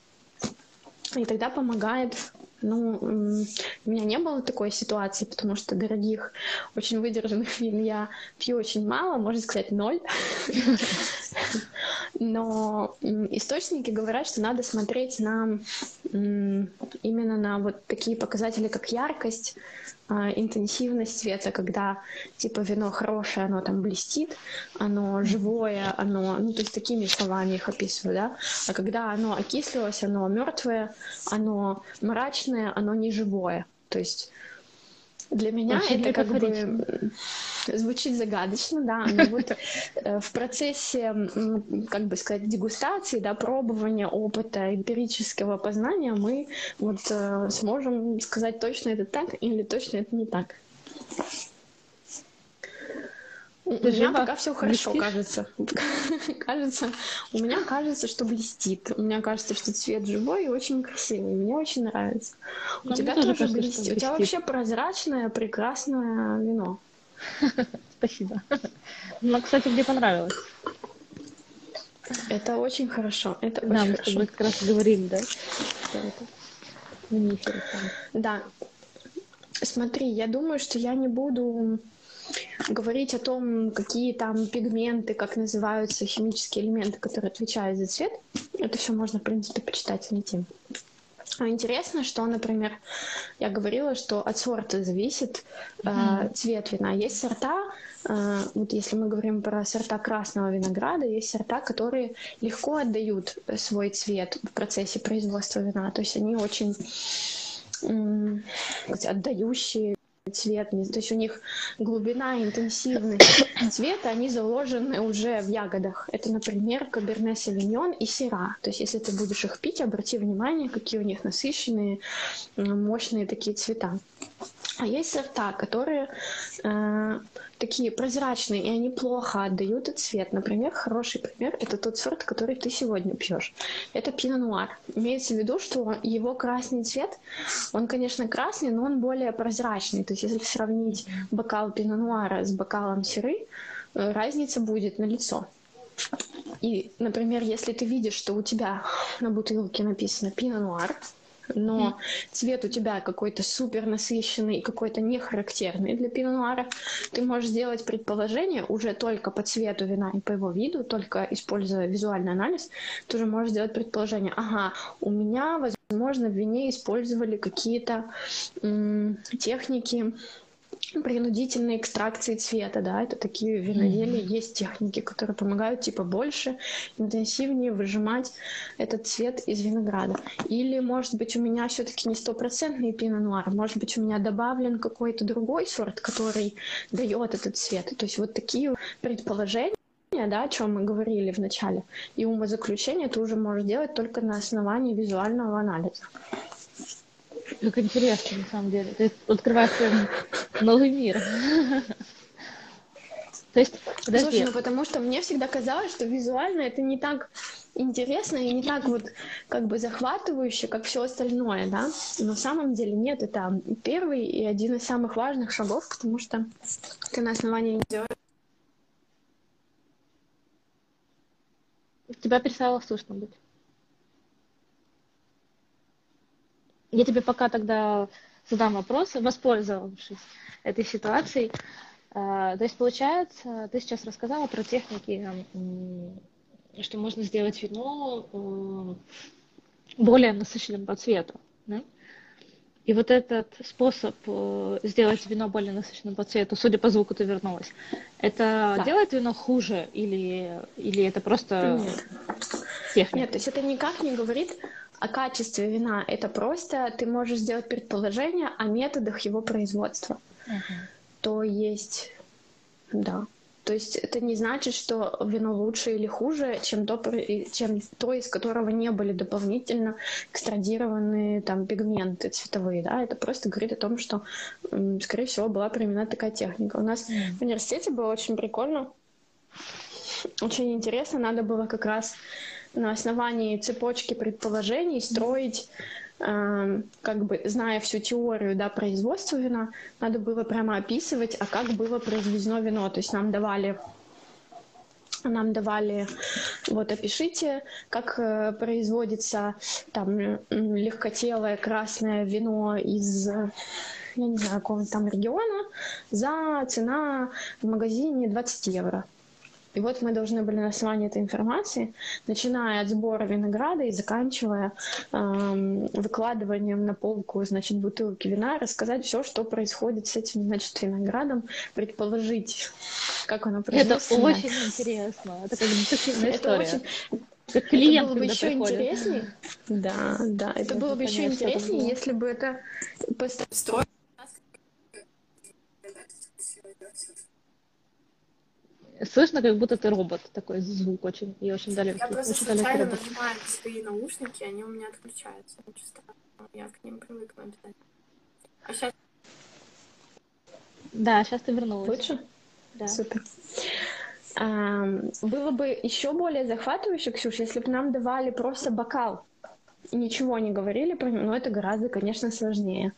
И тогда помогает Ну, у меня не было такой ситуации, потому что дорогих, очень выдержанных вин я пью очень мало, можно сказать, ноль. Но источники говорят, что надо смотреть на именно на вот такие показатели, как яркость, а, интенсивность цвета, когда типа вино хорошее, оно там блестит, оно живое, оно, ну то есть такими словами их описываю, да, а когда оно окислилось, оно мертвое, оно мрачное, оно не живое, то есть для меня Вообще это как бы звучит загадочно, да, но вот э, в процессе, как бы сказать, дегустации, да, пробования опыта, эмпирического познания мы вот э, сможем сказать точно это так или точно это не так. У меня пока все хорошо, кажется. кажется. У меня кажется, что блестит. У меня кажется, что цвет живой и очень красивый. Мне очень нравится. у тебя тоже, блестит. У тебя вообще прозрачное, прекрасное вино. Спасибо. Ну, кстати, мне понравилось. Это очень хорошо. Это да, очень мы хорошо. как раз говорили, да? Да. Смотри, я думаю, что я не буду говорить о том, какие там пигменты, как называются химические элементы, которые отвечают за цвет. Это все можно, в принципе, почитать, найти. А интересно, что, например, я говорила, что от сорта зависит mm-hmm. э, цвет вина. Есть сорта, э, вот если мы говорим про сорта красного винограда, есть сорта, которые легко отдают свой цвет в процессе производства вина. То есть они очень отдающие цвет, то есть у них глубина, интенсивность цвета, они заложены уже в ягодах. Это, например, каберне савиньон и сира. То есть если ты будешь их пить, обрати внимание, какие у них насыщенные, мощные такие цвета. А есть сорта, которые э, такие прозрачные, и они плохо отдают цвет. Например, хороший пример – это тот сорт, который ты сегодня пьешь. Это пино нуар. Имеется в виду, что его красный цвет, он, конечно, красный, но он более прозрачный. То есть если сравнить бокал пино нуара с бокалом сиры, э, разница будет на лицо. И, например, если ты видишь, что у тебя на бутылке написано пино нуар, но цвет у тебя какой-то супер насыщенный, какой-то не характерный для пино ты можешь сделать предположение уже только по цвету вина и по его виду, только используя визуальный анализ, ты уже можешь сделать предположение, ага, у меня, возможно, в вине использовали какие-то техники, принудительной экстракции цвета, да, это такие виноделия, mm-hmm. есть техники, которые помогают типа больше, интенсивнее выжимать этот цвет из винограда. Или, может быть, у меня все-таки не стопроцентный пино нуар, может быть, у меня добавлен какой-то другой сорт, который дает этот цвет. То есть вот такие предположения да, о чем мы говорили в начале, и умозаключение ты уже можешь делать только на основании визуального анализа. Как интересно, на самом деле. Ты открываешь прям новый мир. То есть, подожди. Слушай, ну потому что мне всегда казалось, что визуально это не так интересно и не так вот как бы захватывающе, как все остальное, да. Но на самом деле нет, это первый и один из самых важных шагов, потому что ты на основании делаешь. Тебя перестало слышно быть. Я тебе пока тогда задам вопрос, воспользовавшись этой ситуацией. А, то есть, получается, ты сейчас рассказала про техники, что можно сделать вино более насыщенным по цвету. Да? И вот этот способ э, сделать вино более насыщенным по цвету, судя по звуку, ты вернулась, это да. делает вино хуже или, или это просто Нет. техника? Нет, то есть это никак не говорит о качестве вина. Это просто ты можешь сделать предположение о методах его производства. Uh-huh. То есть, да. То есть это не значит, что вино лучше или хуже, чем то, чем то из которого не были дополнительно экстрадированы там пигменты цветовые. Да? Это просто говорит о том, что, скорее всего, была применена такая техника. У нас mm. в университете было очень прикольно, очень интересно. Надо было как раз на основании цепочки предположений строить э, как бы зная всю теорию да, производства вина, надо было прямо описывать, а как было произведено вино. То есть нам давали нам давали, вот опишите, как э, производится там легкотелое красное вино из я не знаю, какого-нибудь там региона, за цена в магазине 20 евро. И вот мы должны были на основании этой информации, начиная от сбора винограда и заканчивая эм, выкладыванием на полку, значит, бутылки вина, рассказать все, что происходит с этим, значит, виноградом, предположить, как оно производится. Это очень интересно. Это как детективная история. Очень... Как клиент, это было бы еще приходит. интереснее. Да, да. Это, это было бы еще интереснее, если бы это построить Слышно, как будто ты робот, такой звук очень и очень далекий. Я просто очень случайно нажимаю свои наушники, они у меня отключаются. Очень странно. Я к ним привыкну обязательно. А сейчас... Да, сейчас ты вернулась. Лучше? Да. Супер. А, было бы еще более захватывающе, Ксюш, если бы нам давали просто бокал и ничего не говорили про него, но это гораздо, конечно, сложнее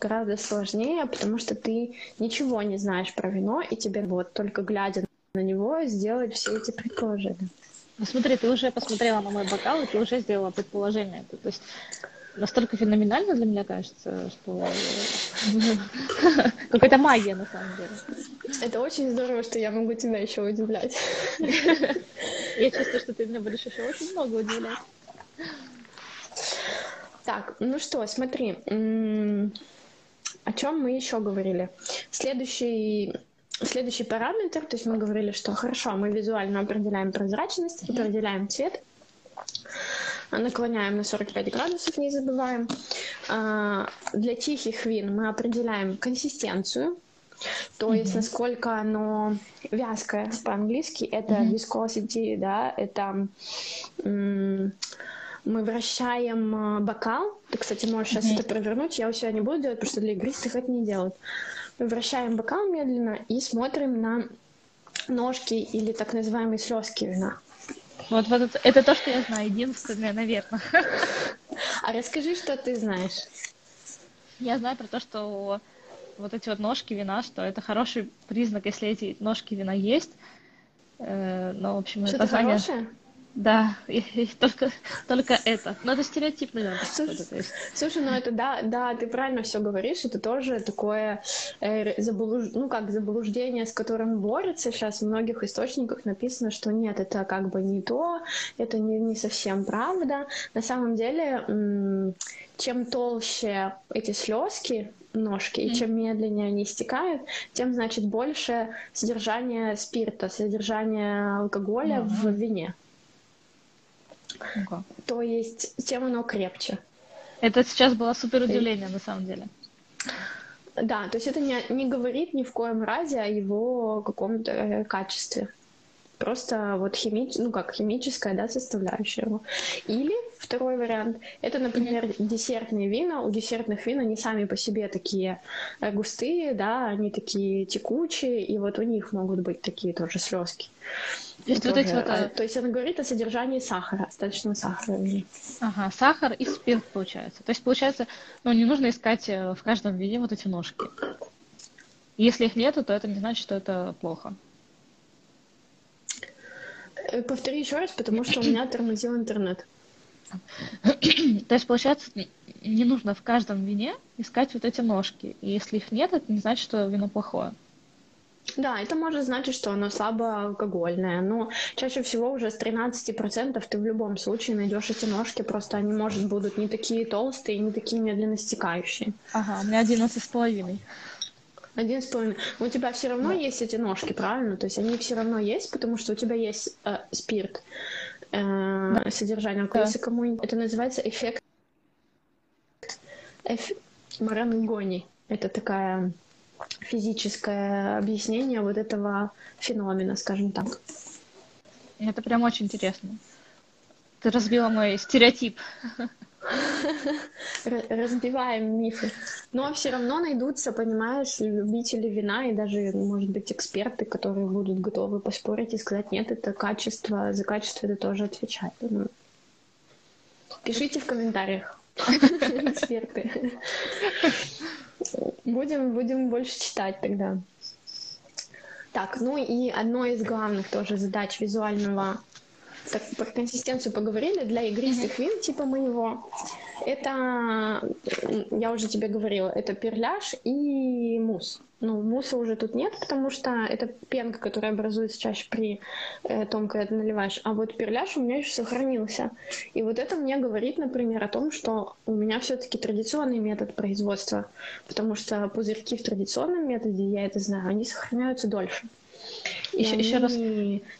гораздо сложнее, потому что ты ничего не знаешь про вино, и тебе вот только глядя на него сделать все эти предположения. Ну смотри, ты уже посмотрела на мой бокал, и ты уже сделала предположение. То есть настолько феноменально для меня кажется, что какая-то магия на самом деле. Это очень здорово, что я могу тебя еще удивлять. Я чувствую, что ты меня будешь еще очень много удивлять. Так, ну что, смотри, о чем мы еще говорили? Следующий Следующий параметр, то есть мы говорили, что хорошо, мы визуально определяем прозрачность, определяем цвет, наклоняем на 45 градусов, не забываем. А, для тихих вин мы определяем консистенцию, то есть mm-hmm. насколько оно вязкое по-английски, это mm-hmm. viscosity, да, это мы вращаем а, бокал. Ты, кстати, можешь mm-hmm. сейчас это провернуть. Я у себя не буду делать, потому что для игристых это не делают. Вращаем бокал медленно и смотрим на ножки или так называемые слезки вина. Вот, вот это, это то, что я знаю, единственное, наверное. А расскажи, что ты знаешь. Я знаю про то, что вот эти вот ножки вина, что это хороший признак, если эти ножки вина есть. Э, но, в общем, что это хорошее? Да, и, и только, только это. Но это стереотип, наверное. Слушай, слушай, ну это да, да, ты правильно все говоришь, это тоже такое э, заблуж... ну как заблуждение, с которым борются сейчас. В многих источниках написано, что нет, это как бы не то, это не, не совсем правда. На самом деле, м- чем толще эти слезки, ножки, и чем медленнее они истекают, тем, значит, больше содержание спирта, содержание алкоголя mm-hmm. в вине. Okay. То есть тем оно крепче. Это сейчас было супер удивление, на самом деле. Да, то есть это не, не говорит ни в коем разе о его каком-то э, качестве. Просто вот химич... ну как химическая да, составляющая его. Или второй вариант, это, например, десертные вина. У десертных вин они сами по себе такие э, густые, да, они такие текучие, и вот у них могут быть такие тоже слезки. То есть, вот эти вот, э, то есть она говорит о содержании сахара, остаточного сахара. Ага, сахар и спирт получается. То есть получается, ну не нужно искать э, в каждом виде вот эти ножки. Если их нету, то это не значит, что это плохо. Э, повтори еще раз, потому что у меня тормозил интернет. То есть, получается, не нужно в каждом вине искать вот эти ножки. И если их нет, это не значит, что вино плохое. Да, это может значить, что оно слабоалкогольное, но чаще всего уже с 13% ты в любом случае найдешь эти ножки, просто они, может, будут не такие толстые, не такие медленно стекающие. Ага, у меня 11,5. Один с половиной. У тебя все равно да. есть эти ножки, правильно? То есть они все равно есть, потому что у тебя есть э, спирт, э, да. содержание. Да. Если кому это называется эффект эф... Марангони. Это такая физическое объяснение вот этого феномена, скажем так. Это прям очень интересно. Ты разбила мой стереотип. Разбиваем мифы. Но все равно найдутся, понимаешь, любители вина и даже, может быть, эксперты, которые будут готовы поспорить и сказать, нет, это качество, за качество это тоже отвечает. Ну, пишите в комментариях, эксперты. Будем, будем больше читать тогда. Так, ну и одной из главных тоже задач визуального так, про консистенцию поговорили, для игристых вин типа моего, это, я уже тебе говорила, это перляж и мусс. Ну, мусса уже тут нет, потому что это пенка, которая образуется чаще при э, том, когда ты наливаешь. А вот перляж у меня еще сохранился. И вот это мне говорит, например, о том, что у меня все-таки традиционный метод производства, потому что пузырьки в традиционном методе, я это знаю, они сохраняются дольше. Еще, еще раз.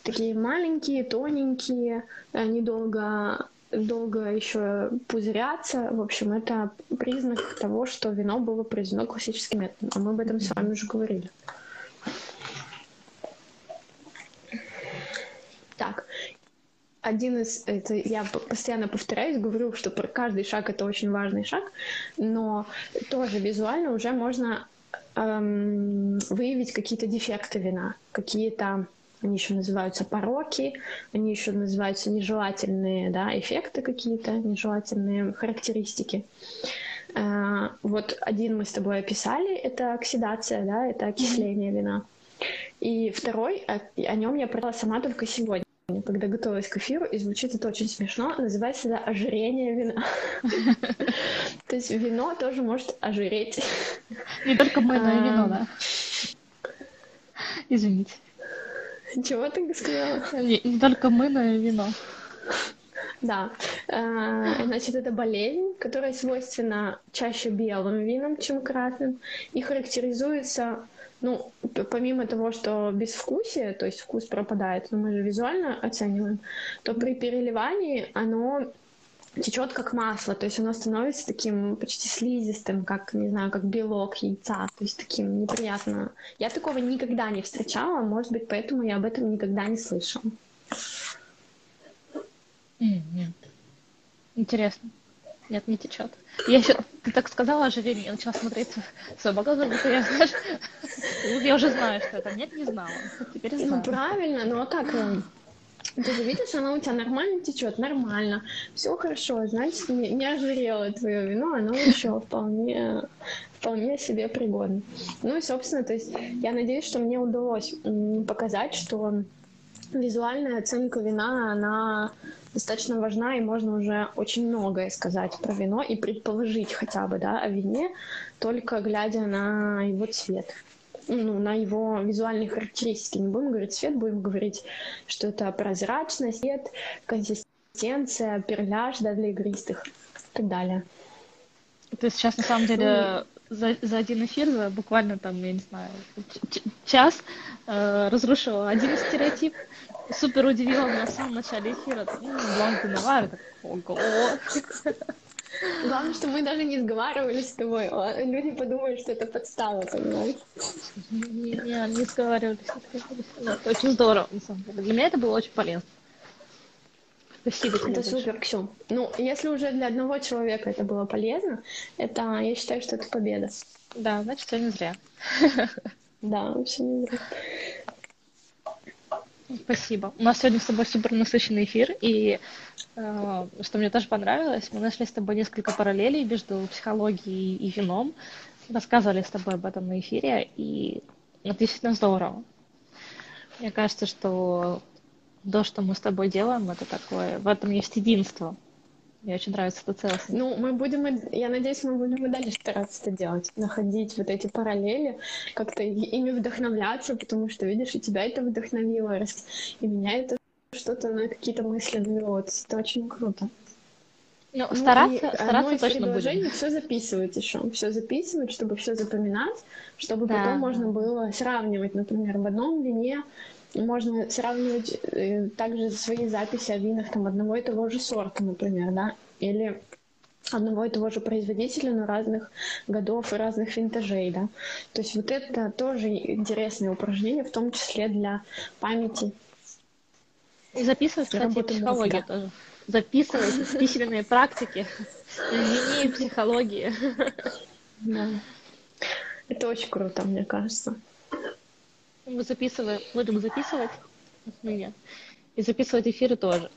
Такие маленькие, тоненькие, они долго долго еще пузырятся. В общем, это признак того, что вино было произведено классическим методом. А мы об этом с вами уже говорили. Так, один из, это я постоянно повторяюсь, говорю, что каждый шаг это очень важный шаг, но тоже визуально уже можно эм, выявить какие-то дефекты вина, какие-то они еще называются пороки, они еще называются нежелательные да, эффекты какие-то, нежелательные характеристики. Э, вот один мы с тобой описали, это оксидация, да, это окисление вина. И второй, о, о нем я прочитала сама только сегодня, когда готовилась к эфиру, и звучит это очень смешно, называется это ожирение вина. То есть вино тоже может ожиреть. Не только мыльное вино, да? Извините. Чего ты сказала? Не, не только мыльное вино. Да. А, значит, это болезнь, которая свойственна чаще белым винам, чем красным, и характеризуется ну, помимо того, что безвкусие, то есть вкус пропадает, но мы же визуально оцениваем, то при переливании оно течет как масло, то есть оно становится таким почти слизистым, как, не знаю, как белок яйца, то есть таким неприятно. Я такого никогда не встречала, может быть, поэтому я об этом никогда не слышала. Нет. Интересно. Нет, не течет. Я еще, ты так сказала ожирение, я начала смотреть свой багажник, я, знаешь, я уже знаю, что это. Нет, не знала. Теперь ну, знаю. Ну, правильно, ну а как вам? Ты же видишь, оно у тебя нормально течет, нормально, все хорошо, значит, не, не ожирело твое вино, оно еще вполне, вполне себе пригодно. Ну и, собственно, то есть я надеюсь, что мне удалось показать, что визуальная оценка вина, она достаточно важна, и можно уже очень многое сказать про вино и предположить хотя бы, да, о вине, только глядя на его цвет ну, на его визуальные характеристики. Не будем говорить цвет, будем говорить, что это прозрачность, цвет, консистенция, перляж да, для игристых и так далее. То есть сейчас на самом деле ну, за, за один эфир, за буквально там, я не знаю, час э, разрушила один стереотип, супер удивила меня в самом начале эфира. Ну, Бланк Навар, так, ого. Главное, что мы даже не сговаривались с тобой. А люди подумают, что это подстава, понимаешь? Не, не, не сговаривались. Это очень здорово, на самом деле. Для меня это было очень полезно. Спасибо тебе. Это супер, Ксю. Ну, если уже для одного человека это было полезно, это, я считаю, что это победа. Да, значит, все не зря. Да, все не зря. Спасибо. У нас сегодня с тобой супер насыщенный эфир, и э, что мне тоже понравилось, мы нашли с тобой несколько параллелей между психологией и вином, рассказывали с тобой об этом на эфире, и это действительно здорово. Мне кажется, что то, что мы с тобой делаем, это такое, в этом есть единство. Мне очень нравится эта целостность. Ну, мы будем, я надеюсь, мы будем и дальше стараться это делать, находить вот эти параллели, как-то ими вдохновляться, потому что, видишь, и тебя это вдохновило, и меня это что-то на какие-то мысли навело. Это очень круто. Ну, ну стараться, стараться из точно будем. все записывать еще, все записывать, чтобы все запоминать, чтобы да. потом можно было сравнивать, например, в одном вине можно сравнивать э, также свои записи о винах там, одного и того же сорта, например, да, или одного и того же производителя, но разных годов и разных винтажей, да. То есть вот это тоже интересное упражнение, в том числе для памяти. И записывать, кстати, психологию тоже. Записывать письменные практики, линии психологии. Да. Это очень круто, мне кажется. Мы записываем, будем записывать меня. И записывать эфиры тоже.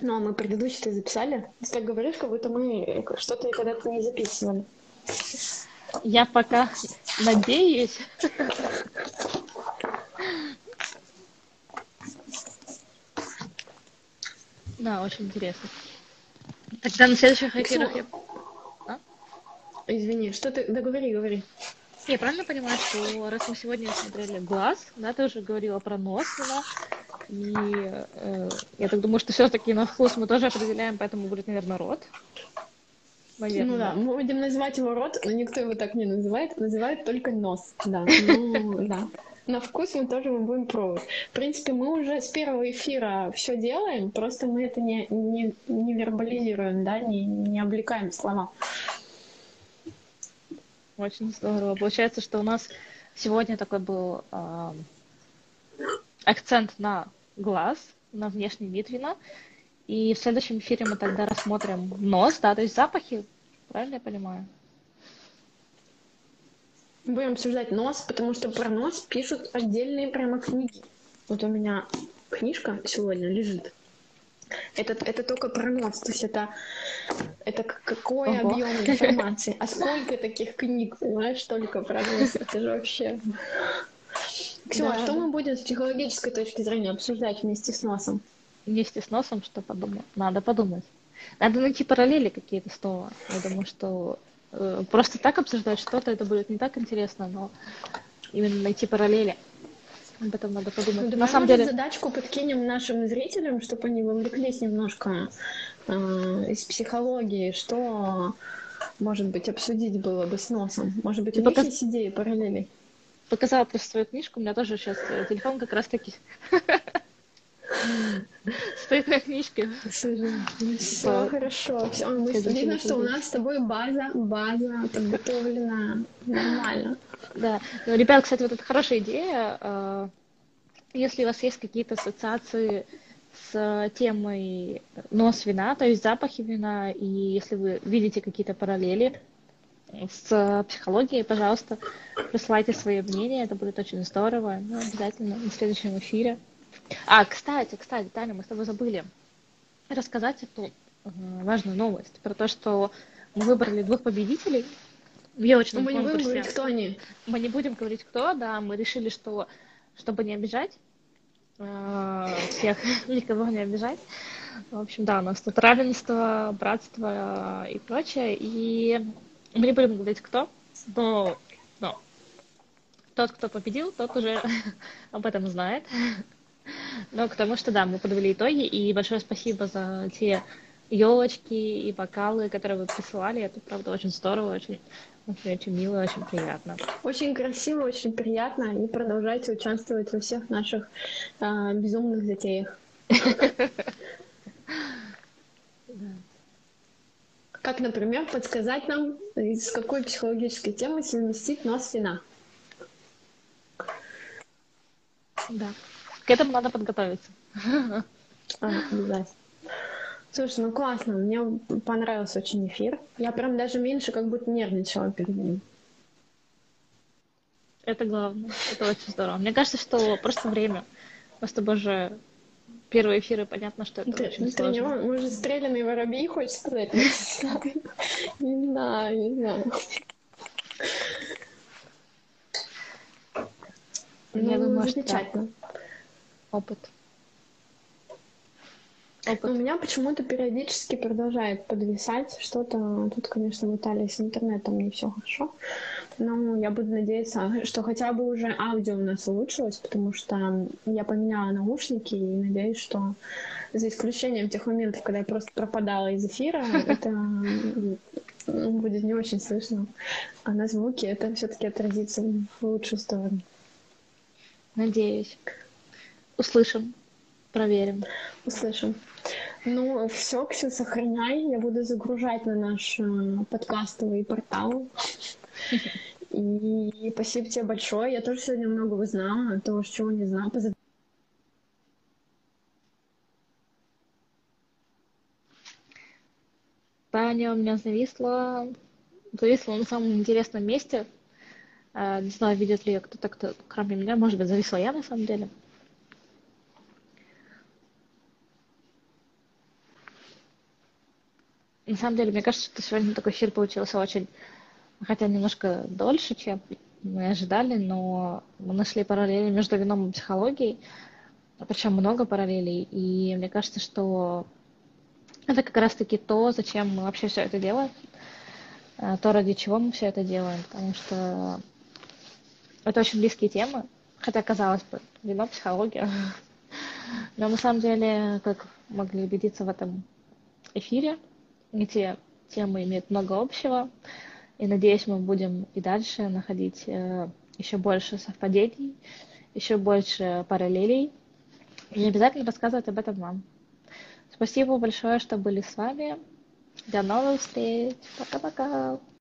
Ну, а мы предыдущие записали. Ты так говоришь, как будто мы что-то когда-то не записывали. Я пока надеюсь. Да, очень интересно. Тогда на следующих эфирах я... А? Извини, что ты... Да говори, говори. Я правильно понимаю, что раз мы сегодня смотрели глаз, да, ты уже говорила про нос, да, и э, я так думаю, что все-таки на вкус мы тоже определяем, поэтому будет, наверное, рот. Наверное. Ну да, мы будем называть его рот, но никто его так не называет, называют только нос, да. Ну, да. На вкус мы тоже мы будем пробовать. В принципе, мы уже с первого эфира все делаем, просто мы это не, не, не вербализируем, да, не, не облекаем слова. Очень здорово. Получается, что у нас сегодня такой был э, акцент на глаз, на внешний вид вина. И в следующем эфире мы тогда рассмотрим нос, да, то есть запахи, правильно я понимаю? Будем обсуждать нос, потому что про нос пишут отдельные прямо книги. Вот у меня книжка сегодня лежит. Это, это только про нос, то есть это, это какой Ого. объем информации. А сколько таких книг, понимаешь, только про нос. Это же вообще... Ксюша, да. что мы будем с психологической точки зрения обсуждать вместе с носом? Вместе с носом что подумать? Надо подумать. Надо найти параллели какие-то снова. Я думаю, что э, просто так обсуждать что-то, это будет не так интересно, но именно найти параллели. Об этом надо подумать. Ну, давай, На самом деле... задачку подкинем нашим зрителям, чтобы они вовлеклись немножко э, из психологии, что, может быть, обсудить было бы с носом. Может быть, у них есть идеи параллелей? показала просто свою книжку, у меня тоже сейчас э, телефон как раз таки стоит на книжке. Все хорошо. Все, мы видно, что у нас с тобой база, база подготовлена нормально. Да. Ну, ребят, кстати, вот это хорошая идея. Э, если у вас есть какие-то ассоциации с темой нос вина, то есть запахи вина, и если вы видите какие-то параллели, с психологией, пожалуйста, присылайте свое мнение, это будет очень здорово. Ну, обязательно на следующем эфире. А, кстати, кстати, Таня, мы с тобой забыли рассказать эту важную новость про то, что мы выбрали двух победителей в елочном мы конкурсе. Мы не будем говорить, кто они. Мы не будем говорить, кто, да, мы решили, что, чтобы не обижать э, всех, никого не обижать. В общем, да, у нас тут равенство, братство и прочее. И мы не будем говорить, кто, но, но тот, кто победил, тот уже об этом знает. Но потому что, да, мы подвели итоги, и большое спасибо за те елочки и бокалы, которые вы присылали. Это, правда, очень здорово, очень, очень, очень мило, очень приятно. Очень красиво, очень приятно. И продолжайте участвовать во всех наших э, безумных затеях. Как, например, подсказать нам, из какой психологической темы совместить нос вина. Да. К этому надо подготовиться. А. Слушай, ну классно, мне понравился очень эфир. Я прям даже меньше как будто нервничала перед ним. Это главное, это очень здорово. Мне кажется, что просто время. Мы с тобой же первые эфиры, понятно, что это Ты, очень сложно. Тренер, может, стрелянный воробей, хочешь сказать? Не знаю, не знаю. Я думаю, ну, замечательно. Опыт. Опыт. У меня почему-то периодически продолжает подвисать что-то. Тут, конечно, в Италии с интернетом не все хорошо. Ну, я буду надеяться, что хотя бы уже аудио у нас улучшилось, потому что я поменяла наушники и надеюсь, что за исключением тех моментов, когда я просто пропадала из эфира, это будет не очень слышно. А на звуке это все-таки отразится в лучшую сторону. Надеюсь. Услышим. Проверим. Услышим. Ну, все, все, сохраняй. Я буду загружать на наш э, подкастовый портал. И спасибо тебе большое. Я тоже сегодня много узнала, того, чего не знала. Таня у меня зависла, зависла на самом интересном месте. А, не знаю, видит ли ее кто-то, кто, кроме меня. Может быть, зависла я на самом деле. На самом деле, мне кажется, что сегодня такой эфир получился очень хотя немножко дольше, чем мы ожидали, но мы нашли параллели между вином и психологией, причем много параллелей, и мне кажется, что это как раз-таки то, зачем мы вообще все это делаем, э, то, ради чего мы все это делаем, потому что это очень близкие темы, хотя, казалось бы, вино, психология. Но на самом деле, как могли убедиться в этом эфире, эти темы имеют много общего, и надеюсь, мы будем и дальше находить э, еще больше совпадений, еще больше параллелей, и обязательно рассказывать об этом вам. Спасибо большое, что были с вами. До новых встреч. Пока-пока.